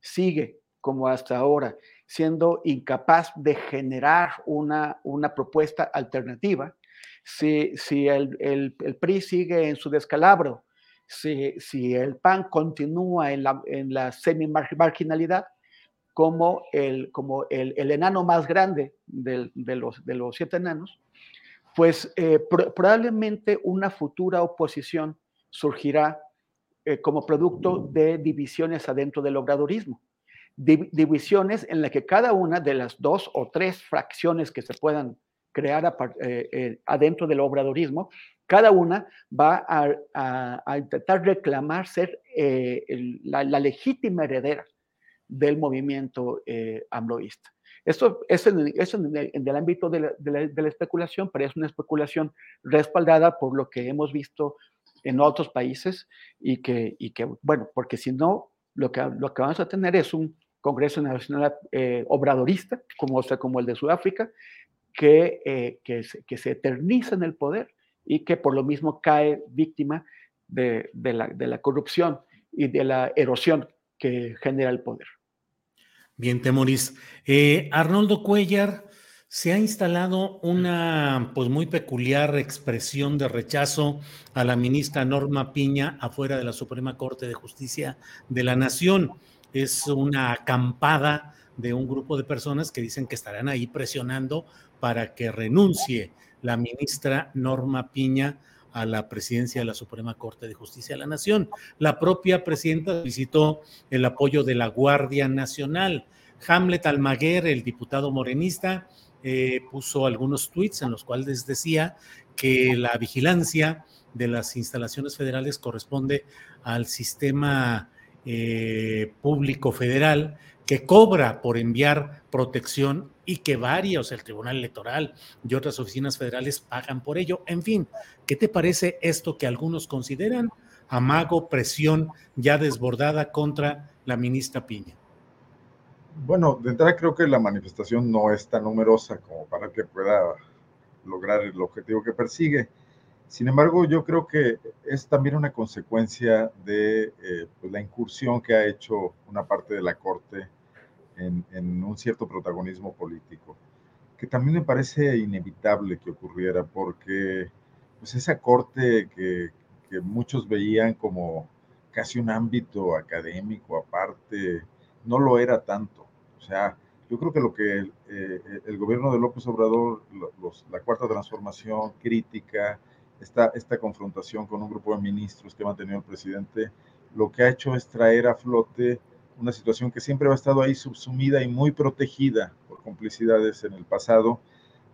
sigue como hasta ahora, siendo incapaz de generar una, una propuesta alternativa, si, si el, el, PRI sigue en su descalabro, si, si el PAN continúa en la, en la semi-marginalidad, como, el, como el, el, enano más grande de, de, los, de los siete enanos, pues eh, probablemente una futura oposición surgirá eh, como producto de divisiones adentro del obradorismo divisiones en las que cada una de las dos o tres fracciones que se puedan crear eh, eh, adentro del obradorismo, cada una va a, intentar reclamar ser eh, la, legítima heredera del movimiento ambloísta. Esto es, en, el, ámbito de la, especulación, pero es una especulación respaldada por lo que hemos visto en otros países y que bueno, porque si no, lo que, lo que vamos a tener es un Congreso Nacional eh, Obradorista, como, sea, como el de Sudáfrica, que, eh, que, se eterniza en el poder y que por lo mismo cae víctima de, de, la, de la corrupción y de la erosión que genera el poder. Bien, Temoris. Eh, Arnoldo Cuellar, se ha instalado una pues muy peculiar expresión de rechazo a la ministra Norma Piña afuera de la Suprema Corte de Justicia de la Nación es una acampada de un grupo de personas que dicen que estarán ahí presionando para que renuncie la ministra Norma Piña a la presidencia de la Suprema Corte de Justicia de la Nación. La propia presidenta visitó el apoyo de la Guardia Nacional. Hamlet Almaguer, el diputado morenista, eh, puso algunos tweets en los cuales decía que la vigilancia de las instalaciones federales corresponde al sistema eh, público federal que cobra por enviar protección y que varios, el Tribunal Electoral y otras oficinas federales pagan por ello. En fin, ¿qué te parece esto que algunos consideran amago, presión ya desbordada contra la ministra Piña? Bueno, de entrada creo que la manifestación no es tan numerosa como para que pueda lograr el objetivo que persigue. Sin embargo, yo creo que es también una consecuencia de eh, pues, la incursión que ha hecho una parte de la Corte en, en, un cierto protagonismo político, que también me parece inevitable que ocurriera, porque pues, esa Corte que, que muchos veían como casi un ámbito académico aparte, no lo era tanto. O sea, yo creo que lo que eh, el gobierno de López Obrador, la cuarta transformación crítica, esta, esta confrontación con un grupo de ministros que ha mantenido el presidente, lo que ha hecho es traer a flote una situación que siempre ha estado ahí subsumida y muy protegida por complicidades en el pasado,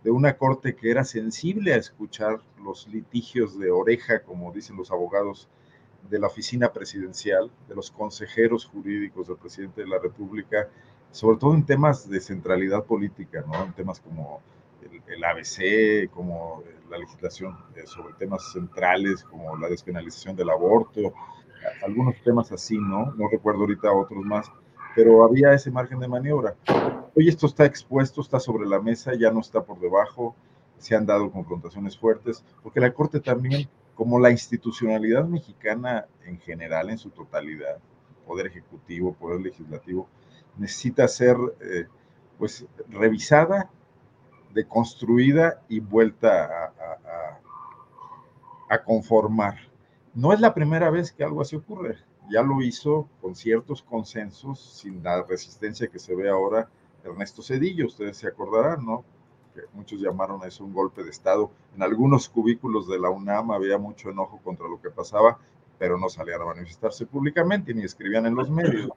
de una corte que era sensible a escuchar los litigios de oreja, como dicen los abogados de la oficina presidencial, de los consejeros jurídicos del presidente de la República, sobre todo en temas de centralidad política, ¿no? En temas como el, ABC, como la legislación eh, sobre temas centrales como la despenalización del aborto, algunos temas así, ¿no? No recuerdo ahorita otros más, pero había ese margen de maniobra. Hoy esto está expuesto, está sobre la mesa, ya no está por debajo, se han dado confrontaciones fuertes, porque la Corte también, como la institucionalidad mexicana en general, en su totalidad, poder ejecutivo, poder legislativo, necesita ser eh, pues revisada deconstruida y vuelta a, a, conformar. No es la primera vez que algo así ocurre. Ya lo hizo con ciertos consensos, sin la resistencia que se ve ahora Ernesto Cedillo. Ustedes se acordarán, ¿no? Muchos llamaron a eso un golpe de Estado. En algunos cubículos de la UNAM había mucho enojo contra lo que pasaba, pero no salían a manifestarse públicamente ni escribían en los medios.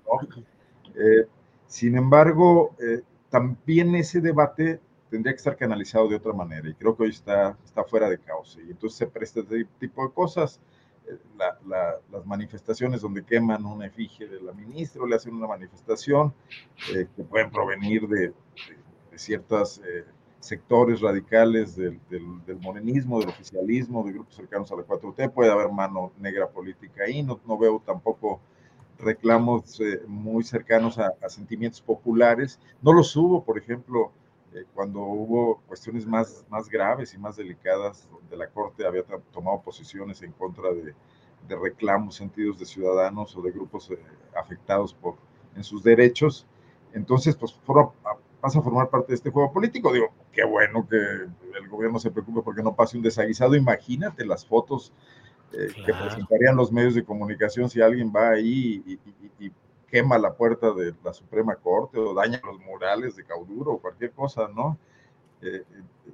Eh, sin embargo, eh, también ese debate tendría que estar canalizado de otra manera y creo que hoy está, está fuera de cauce y entonces se presta este tipo de cosas. Eh, las manifestaciones donde queman una efigie de la ministra le hacen una manifestación que pueden provenir de, ciertos eh, sectores radicales del, del, morenismo, del oficialismo, de grupos cercanos a la 4T, puede haber mano negra política ahí, no, no veo tampoco reclamos muy cercanos a, a, sentimientos populares, no los hubo, por ejemplo, eh, cuando hubo cuestiones más, más graves y más delicadas, donde la Corte había tomado posiciones en contra de, de reclamos sentidos de ciudadanos o de grupos eh, afectados por, en sus derechos, entonces pues pasa a formar parte de este juego político. Digo, qué bueno que el gobierno se preocupe porque no pase un desaguisado. Imagínate las fotos eh, que presentarían los medios de comunicación si alguien va ahí y, y quema la puerta de la Suprema Corte o daña los murales de Cauduro o cualquier cosa, ¿no? Eh, eh,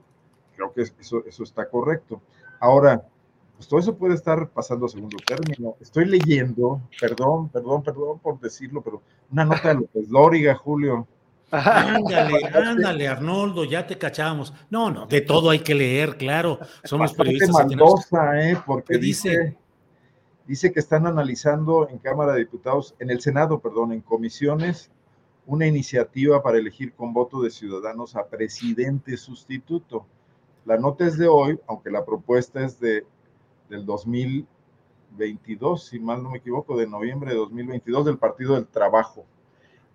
creo que eso, eso está correcto. Ahora, pues todo eso puede estar pasando a segundo término. Estoy leyendo, perdón, perdón, perdón por decirlo, pero una nota de López Lóriga, Julio. Ándale, ándale, Arnoldo, ya te cachábamos. No, no, de todo hay que leer, claro. Somos periodistas. Maldosa, ¿eh? Porque dice dice que están analizando en Cámara de Diputados, en el Senado, perdón, en comisiones, una iniciativa para elegir con voto de ciudadanos a presidente sustituto. La nota es de hoy, aunque la propuesta es de, del 2022, si mal no me equivoco, de noviembre de 2022 del Partido del Trabajo,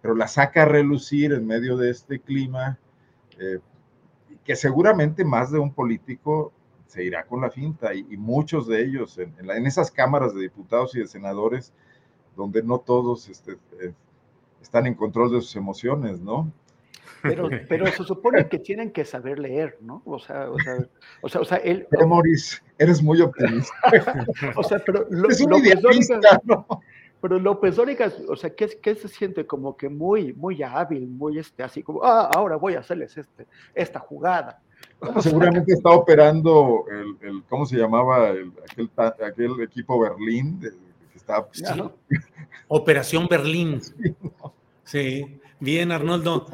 pero la saca a relucir en medio de este clima, eh, que seguramente más de un político se irá con la finta y, muchos de ellos en, en, esas cámaras de diputados y de senadores donde no todos este, eh, están en control de sus emociones, ¿no? Pero, pero se supone que tienen que saber leer, ¿no? O sea, o sea, o sea, o sea él... Pero, Maurice, eres muy optimista. o sea, pero lo, es un López ¿no? Pero López Dóriga, o sea, ¿qué, ¿qué, se siente como que muy, muy hábil, muy este, así como, ah, ahora voy a hacerles este, esta jugada. seguramente está operando el, ¿cómo se llamaba? El, aquel, equipo Berlín que está... Operación Berlín. Sí, bien, Arnoldo.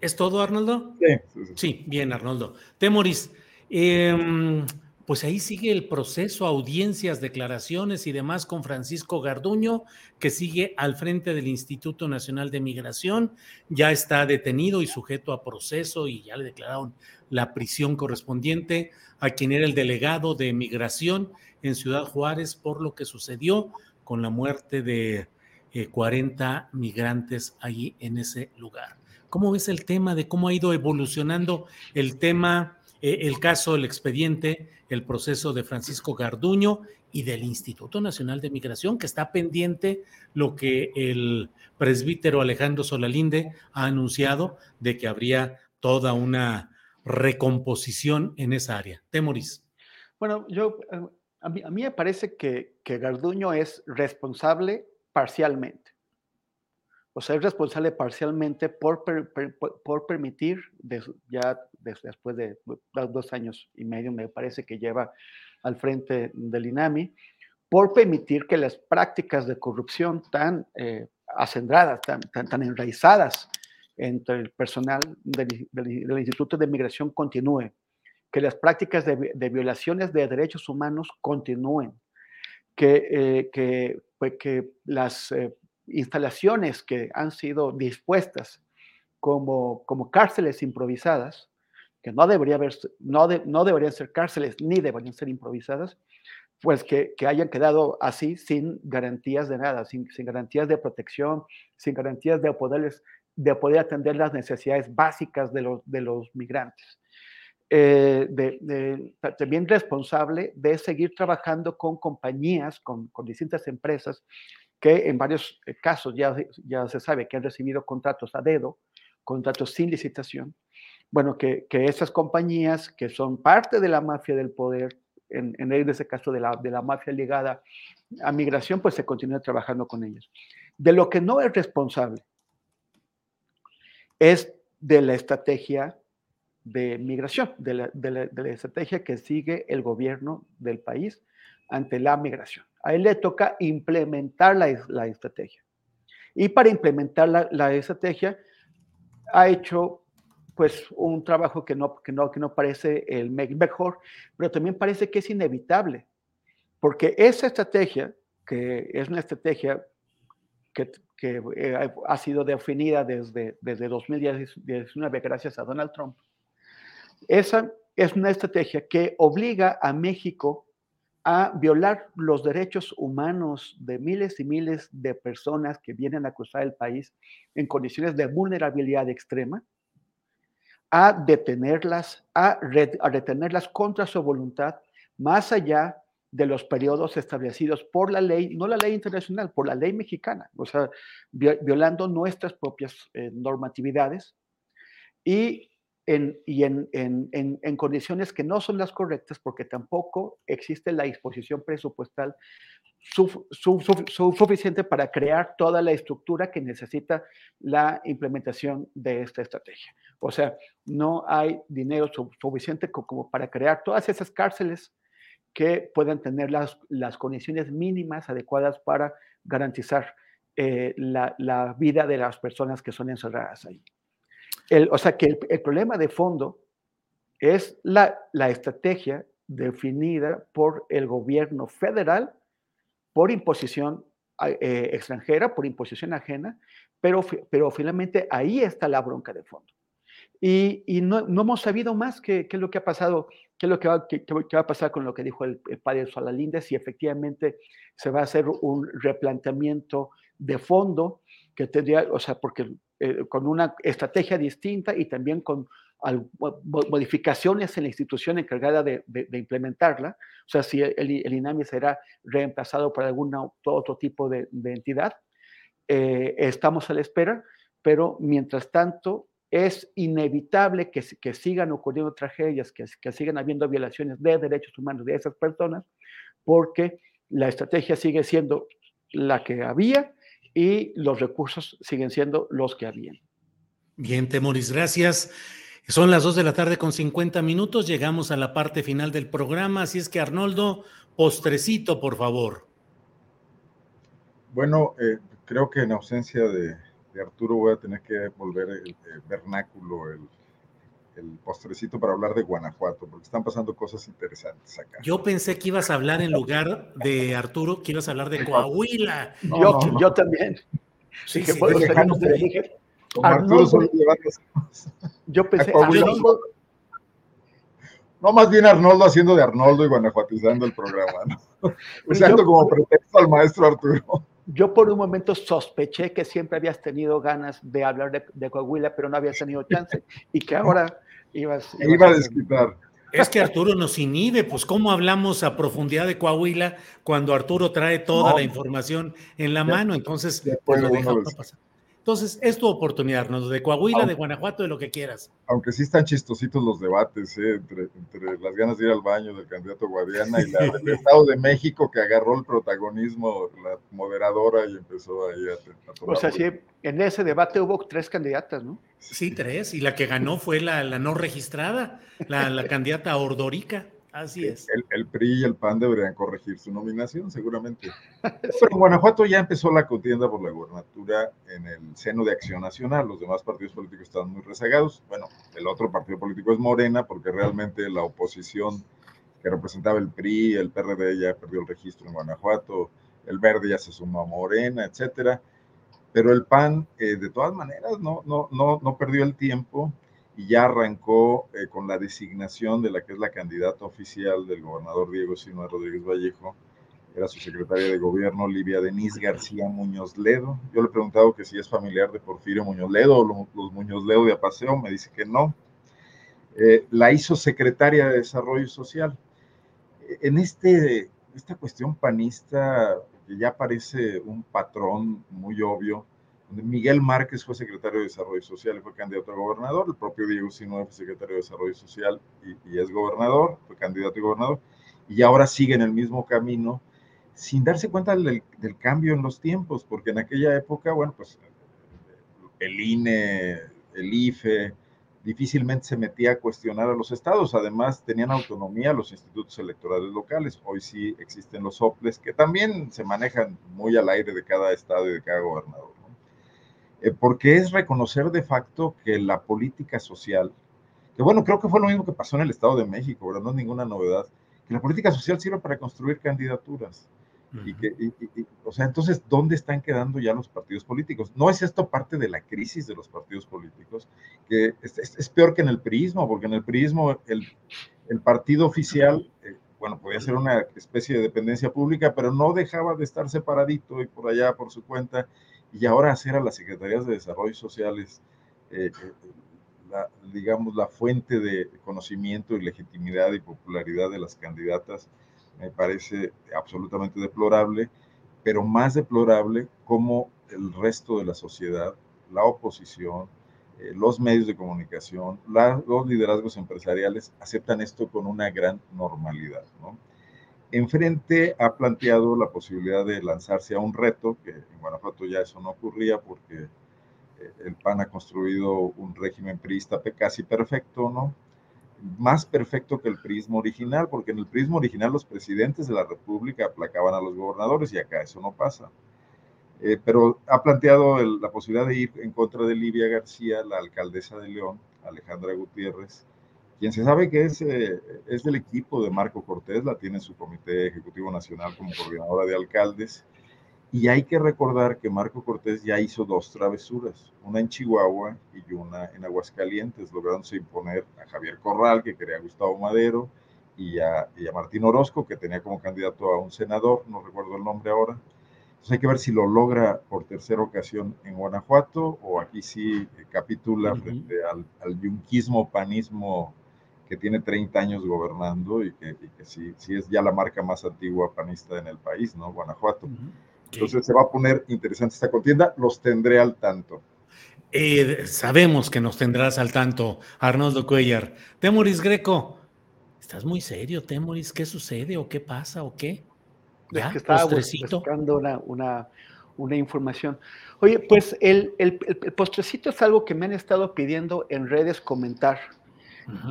¿Es todo, Arnoldo? Sí, sí, bien, Arnoldo. Temoris, eh, pues ahí sigue el proceso, audiencias, declaraciones y demás con Francisco Garduño, que sigue al frente del Instituto Nacional de Migración, ya está detenido y sujeto a proceso y ya le declararon la prisión correspondiente a quien era el delegado de migración en Ciudad Juárez por lo que sucedió con la muerte de 40 eh, migrantes allí en ese lugar. ¿Cómo ves el tema de cómo ha ido evolucionando el tema? Eh, el caso, el expediente, el proceso de Francisco Garduño y del Instituto Nacional de Migración, que está pendiente lo que el presbítero Alejandro Solalinde ha anunciado de que habría toda una recomposición en esa área. Temoris. Bueno, yo, eh, a mí, me parece que, que Garduño es responsable parcialmente. O sea, es responsable parcialmente por, por, permitir, ya después de dos años y medio, me parece que lleva al frente del INAMI, por permitir que las prácticas de corrupción tan eh, acendradas, tan, tan, enraizadas entre el personal del, Instituto de Migración continúen, que las prácticas de, violaciones de derechos humanos continúen, que, eh, que, pues, que las eh, instalaciones que han sido dispuestas como, como cárceles improvisadas, no, debería haber, no, no deberían ser cárceles ni deberían ser improvisadas, pues que, que, hayan quedado así sin garantías de nada, sin, sin también de protección, sin garantías de, poderles, de poder atender las necesidades básicas de los, de los migrantes. Eh, también responsable de seguir trabajando con compañías, con, con distintas empresas que en varios casos ya, ya se sabe que han recibido contratos a dedo, contratos sin licitación. Bueno, que, que esas compañías que son parte de la mafia del poder, en, ese caso de la, mafia ligada a migración, pues se continúa trabajando con ellos. De lo que no es responsable es de la estrategia de migración, de la, estrategia que sigue el gobierno del país ante la migración. A él le toca implementar la, la estrategia. Y para implementar la, estrategia, ha hecho pues un trabajo que no, que, no, que no parece el mejor, pero también parece que es inevitable, porque esa estrategia, que es una estrategia que, que eh, ha sido definida desde, desde 2019 gracias a Donald Trump, esa es una estrategia que obliga a México a violar los derechos humanos de miles y miles de personas que vienen a cruzar el país en condiciones de vulnerabilidad extrema, a detenerlas, a, retenerlas contra su voluntad, más allá de los periodos establecidos por la ley, no la ley internacional, por la ley mexicana, o sea, violando nuestras propias eh, normatividades. Y y en, condiciones que no son las correctas porque tampoco existe la disposición presupuestal suficiente para crear toda la estructura que necesita la implementación de esta estrategia. O sea, no hay dinero suficiente como para crear todas esas cárceles que puedan tener las, las condiciones mínimas adecuadas para garantizar eh, la, la vida de las personas que son encerradas ahí o sea que el, problema de fondo es la, la, estrategia definida por el gobierno federal por imposición eh, extranjera, por imposición ajena, pero, pero finalmente ahí está la bronca de fondo. Y, y no, no, hemos sabido más qué, es lo que ha pasado, qué es lo que va, qué, qué va a pasar con lo que dijo el, el padre Solalinde, si efectivamente se va a hacer un replanteamiento de fondo que tendría, o sea, porque eh, con una estrategia distinta y también con modificaciones en la institución encargada de, implementarla. O sea, si el, el, INAMI será reemplazado por algún otro tipo de, entidad, eh, estamos a la espera, pero mientras tanto es inevitable que, que sigan ocurriendo tragedias, que, que sigan habiendo violaciones de derechos humanos de esas personas, porque la estrategia sigue siendo la que había y los recursos siguen siendo los que habían. Bien, Temoris, gracias. Son las 2 de la tarde con 50 minutos, llegamos a la parte final del programa, así es que Arnoldo, postrecito, por favor. Bueno, eh, creo que en ausencia de, Arturo voy a tener que volver el, vernáculo, el el postrecito para hablar de Guanajuato, porque están pasando cosas interesantes acá. Yo pensé que ibas a hablar en lugar de Arturo, que ibas a hablar de Coahuila. yo, yo, también. Sí, que sí, Arturo Yo pensé, Arnoldo, no, más bien Arnoldo haciendo de Arnoldo y guanajuatizando el programa, ¿no? Usando como pretexto al maestro Arturo. Yo por un momento sospeché que siempre habías tenido ganas de hablar de, de Coahuila, pero no habías tenido chance y que ahora ibas... iba a desquitar. Es que Arturo nos inhibe, pues cómo hablamos a profundidad de Coahuila cuando Arturo trae toda la información en la mano, entonces pues lo pasar. Entonces, es tu oportunidad, Arnoldo, de Coahuila, de Guanajuato, de lo que quieras. Aunque sí están chistositos los debates, ¿eh? entre, las ganas de ir al baño del candidato Guadiana y la del Estado de México que agarró el protagonismo, la moderadora y empezó ahí a, tomar. O sea, sí, en ese debate hubo tres candidatas, ¿no? Sí, tres, y la que ganó fue la, no registrada, la, la candidata Ordorica. Así es. El, PRI y el PAN deberían corregir su nominación, seguramente. Pero en Guanajuato ya empezó la contienda por la gubernatura en el seno de Acción Nacional. Los demás partidos políticos están muy rezagados. Bueno, el otro partido político es Morena, porque realmente la oposición que representaba el PRI, el PRD ya perdió el registro en Guanajuato, el Verde ya se sumó a Morena, etcétera. Pero el PAN, eh, de todas maneras, no, no, no, no perdió el tiempo y ya arrancó eh, con la designación de la que es la candidata oficial del gobernador Diego Sino Rodríguez Vallejo, era su secretaria de gobierno, Livia Denise García Muñoz Ledo. Yo le he preguntado que si es familiar de Porfirio Muñoz Ledo o los Muñoz Ledo de Apaseo, me dice que no. Eh, la hizo secretaria de Desarrollo Social. En este, esta cuestión panista, que ya parece un patrón muy obvio, Miguel Márquez fue secretario de Desarrollo Social y fue candidato a gobernador. El propio Diego Sinue fue secretario de Desarrollo Social y, es gobernador, fue candidato a gobernador. Y ahora sigue en el mismo camino sin darse cuenta del, cambio en los tiempos, porque en aquella época, bueno, pues el INE, el IFE, difícilmente se metía a cuestionar a los estados. Además, tenían autonomía los institutos electorales locales. Hoy sí existen los OPLES, que también se manejan muy al aire de cada estado y de cada gobernador. Eh, porque es reconocer de facto que la política social, que bueno, creo que fue lo mismo que pasó en el Estado de México, ¿verdad? No es ninguna novedad, que la política social sirve para construir candidaturas. Y que, o sea, entonces, ¿dónde están quedando ya los partidos políticos? ¿No es esto parte de la crisis de los partidos políticos? Que es, peor que en el priismo, porque en el priismo el, el partido oficial, eh, bueno, podía ser una especie de dependencia pública, pero no dejaba de estar separadito y por allá por su cuenta y ahora hacer a las secretarías de desarrollo sociales, eh, eh, la, digamos, la fuente de conocimiento y legitimidad y popularidad de las candidatas, me parece absolutamente deplorable, pero más deplorable como el resto de la sociedad, la oposición, eh, los medios de comunicación, los liderazgos empresariales aceptan esto con una gran normalidad, ¿no? Enfrente ha planteado la posibilidad de lanzarse a un reto, que en Guanajuato ya eso no ocurría porque eh, el PAN ha construido un régimen priista casi perfecto, ¿no? Más perfecto que el prismo original, porque en el prismo original los presidentes de la República aplacaban a los gobernadores y acá eso no pasa. Eh, pero ha planteado la posibilidad de ir en contra de Livia García, la alcaldesa de León, Alejandra Gutiérrez, quien se sabe que es, eh, es del equipo de Marco Cortés, la tiene en su Comité Ejecutivo Nacional como coordinadora de alcaldes. Y hay que recordar que Marco Cortés ya hizo dos travesuras, una en Chihuahua y una en Aguascalientes, lográndose imponer a Javier Corral, que quería a Gustavo Madero, y a, y a Martín Orozco, que tenía como candidato a un senador, no recuerdo el nombre ahora. Entonces hay que ver si lo logra por tercera ocasión en Guanajuato o aquí sí capitula frente al, al yunquismo, panismo que tiene 30 años gobernando y que, sí, sí, es ya la marca más antigua panista en el país, ¿no? Guanajuato. Entonces se va a poner interesante esta contienda, los tendré al tanto. Eh, sabemos que nos tendrás al tanto, Arnoldo Cuellar. Temoris Greco, estás muy serio, Temoris, ¿qué sucede o qué pasa o qué? ¿Ya? que estaba buscando una, una, una, información. Oye, pues el, el, el postrecito es algo que me han estado pidiendo en redes comentar.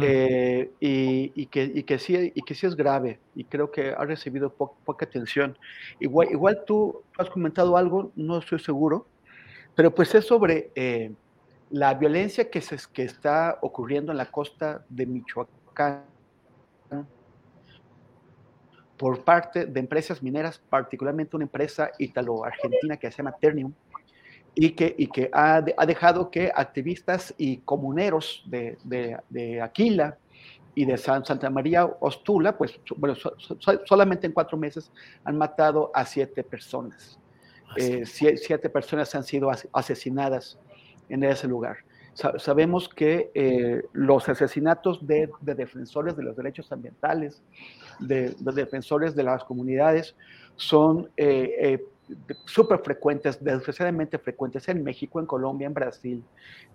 Eh, y, que, que sí, y que sí es grave y creo que ha recibido poca atención. Igual, igual tú has comentado algo, no estoy seguro, pero pues es sobre eh, la violencia que, se, que está ocurriendo en la costa de Michoacán por parte de empresas mineras, particularmente una empresa italo-argentina que se llama Ternium, y que, y que ha, ha, dejado que activistas y comuneros de, de, Aquila y de Santa María Ostula, pues bueno, solamente en cuatro meses han matado a siete personas. Eh, siete personas han sido asesinadas en ese lugar. sabemos que eh, los asesinatos de, defensores de los derechos ambientales, de, defensores de las comunidades, son eh, eh, súper frecuentes, desgraciadamente frecuentes en México, en Colombia, en Brasil,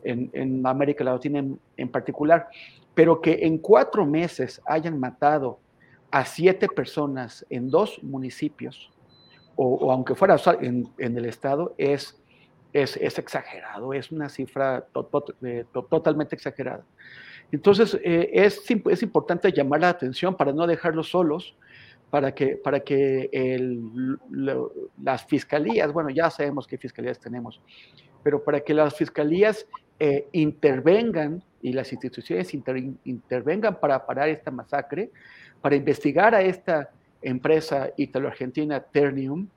en, América Latina en, particular, pero que en cuatro meses hayan matado a siete personas en dos municipios, o, aunque fuera en, en el estado, es es, exagerado, es una cifra totalmente exagerada. Entonces, eh, es, es, importante llamar la atención para no dejarlos solos, para que, para que las fiscalías, bueno, ya sabemos qué fiscalías tenemos, pero para que las fiscalías eh, intervengan y las instituciones intervengan para parar esta masacre, para investigar a esta empresa italo-argentina Ternium,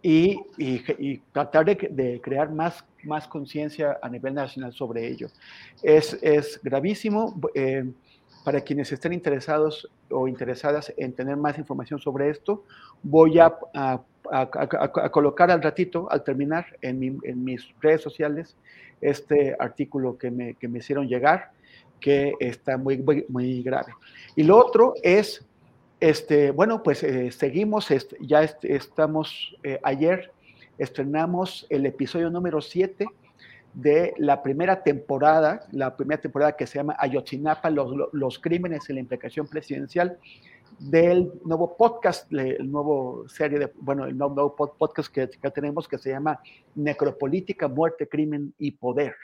y, tratar de, crear más, más conciencia a nivel nacional sobre ello. Es, es gravísimo. Eh, para quienes estén interesados o interesadas en tener más información sobre esto, voy a, colocar al ratito, al terminar, en, mi, en, mis redes sociales, este artículo que me, que me hicieron llegar, que está muy, muy, muy grave. Y lo otro es este, bueno, pues eh, seguimos, ya estamos, eh, ayer estrenamos el episodio número 7 de la primera temporada, la primera temporada que se llama Ayotzinapa, los, crímenes y la implicación presidencial, del nuevo podcast, el nuevo serie de, bueno, el nuevo podcast que, que tenemos que se llama Necropolítica, Muerte, Crimen y Poder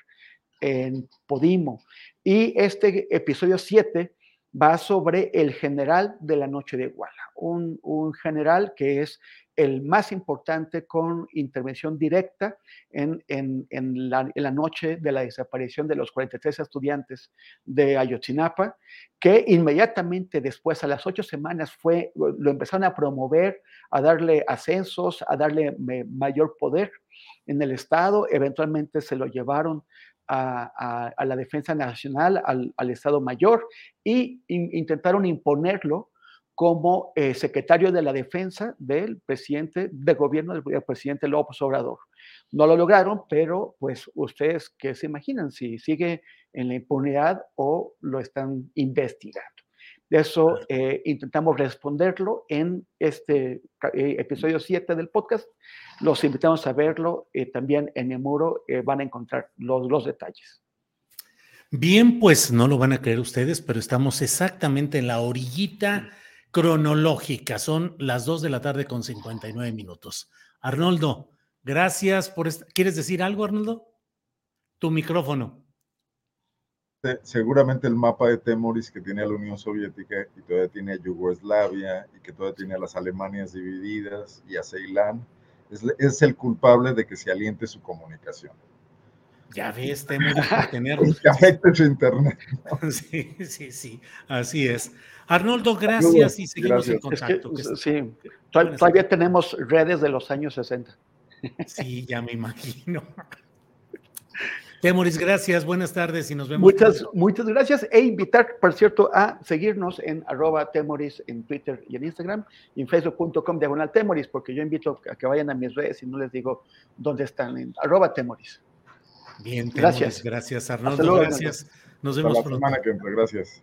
en Podimo. Y este episodio 7 va sobre el general de la noche de Iguala, un, general que es el más importante con intervención directa en, la, noche de la desaparición de los 43 estudiantes de Ayotzinapa, que inmediatamente después, a las ocho semanas, fue, lo empezaron a promover, a darle ascensos, a darle mayor poder en el Estado, eventualmente se lo llevaron a, la defensa nacional, al, Estado Mayor, y intentaron imponerlo como eh, secretario de la defensa del presidente de gobierno del, presidente López Obrador. No lo lograron, pero pues ustedes qué se imaginan si sigue en la impunidad o lo están investigando. De eso eh, intentamos responderlo en este eh, episodio 7 del podcast. Los invitamos a verlo eh, también en el muro, van a encontrar los, los detalles. Bien, pues no lo van a creer ustedes, pero estamos exactamente en la orillita cronológica. Son las 2 de la tarde con 59 minutos. Arnoldo, gracias por... ¿Quieres decir algo, Arnoldo? Tu micrófono seguramente el mapa de Temoris que tiene a la Unión Soviética y todavía tiene a Yugoslavia y que todavía tiene a las Alemanias divididas y a Ceilán, es, el culpable de que se aliente su comunicación. Ya ves, Temoris por tener... que afecte su internet. Sí, sí, sí, así es. Arnoldo, gracias y seguimos en contacto. sí, todavía tenemos redes de los años 60. Sí, ya me imagino. Temoris, gracias, buenas tardes y nos vemos. Muchas, muchas gracias e invitar, por cierto, a seguirnos en arroba Temoris en Twitter y en Instagram y en facebook.com diagonal Temoris, porque yo invito a que vayan a mis redes y no les digo dónde están, en arroba Temoris. Bien, gracias. Gracias, Arnoldo, gracias. Nos vemos la semana que entra, gracias.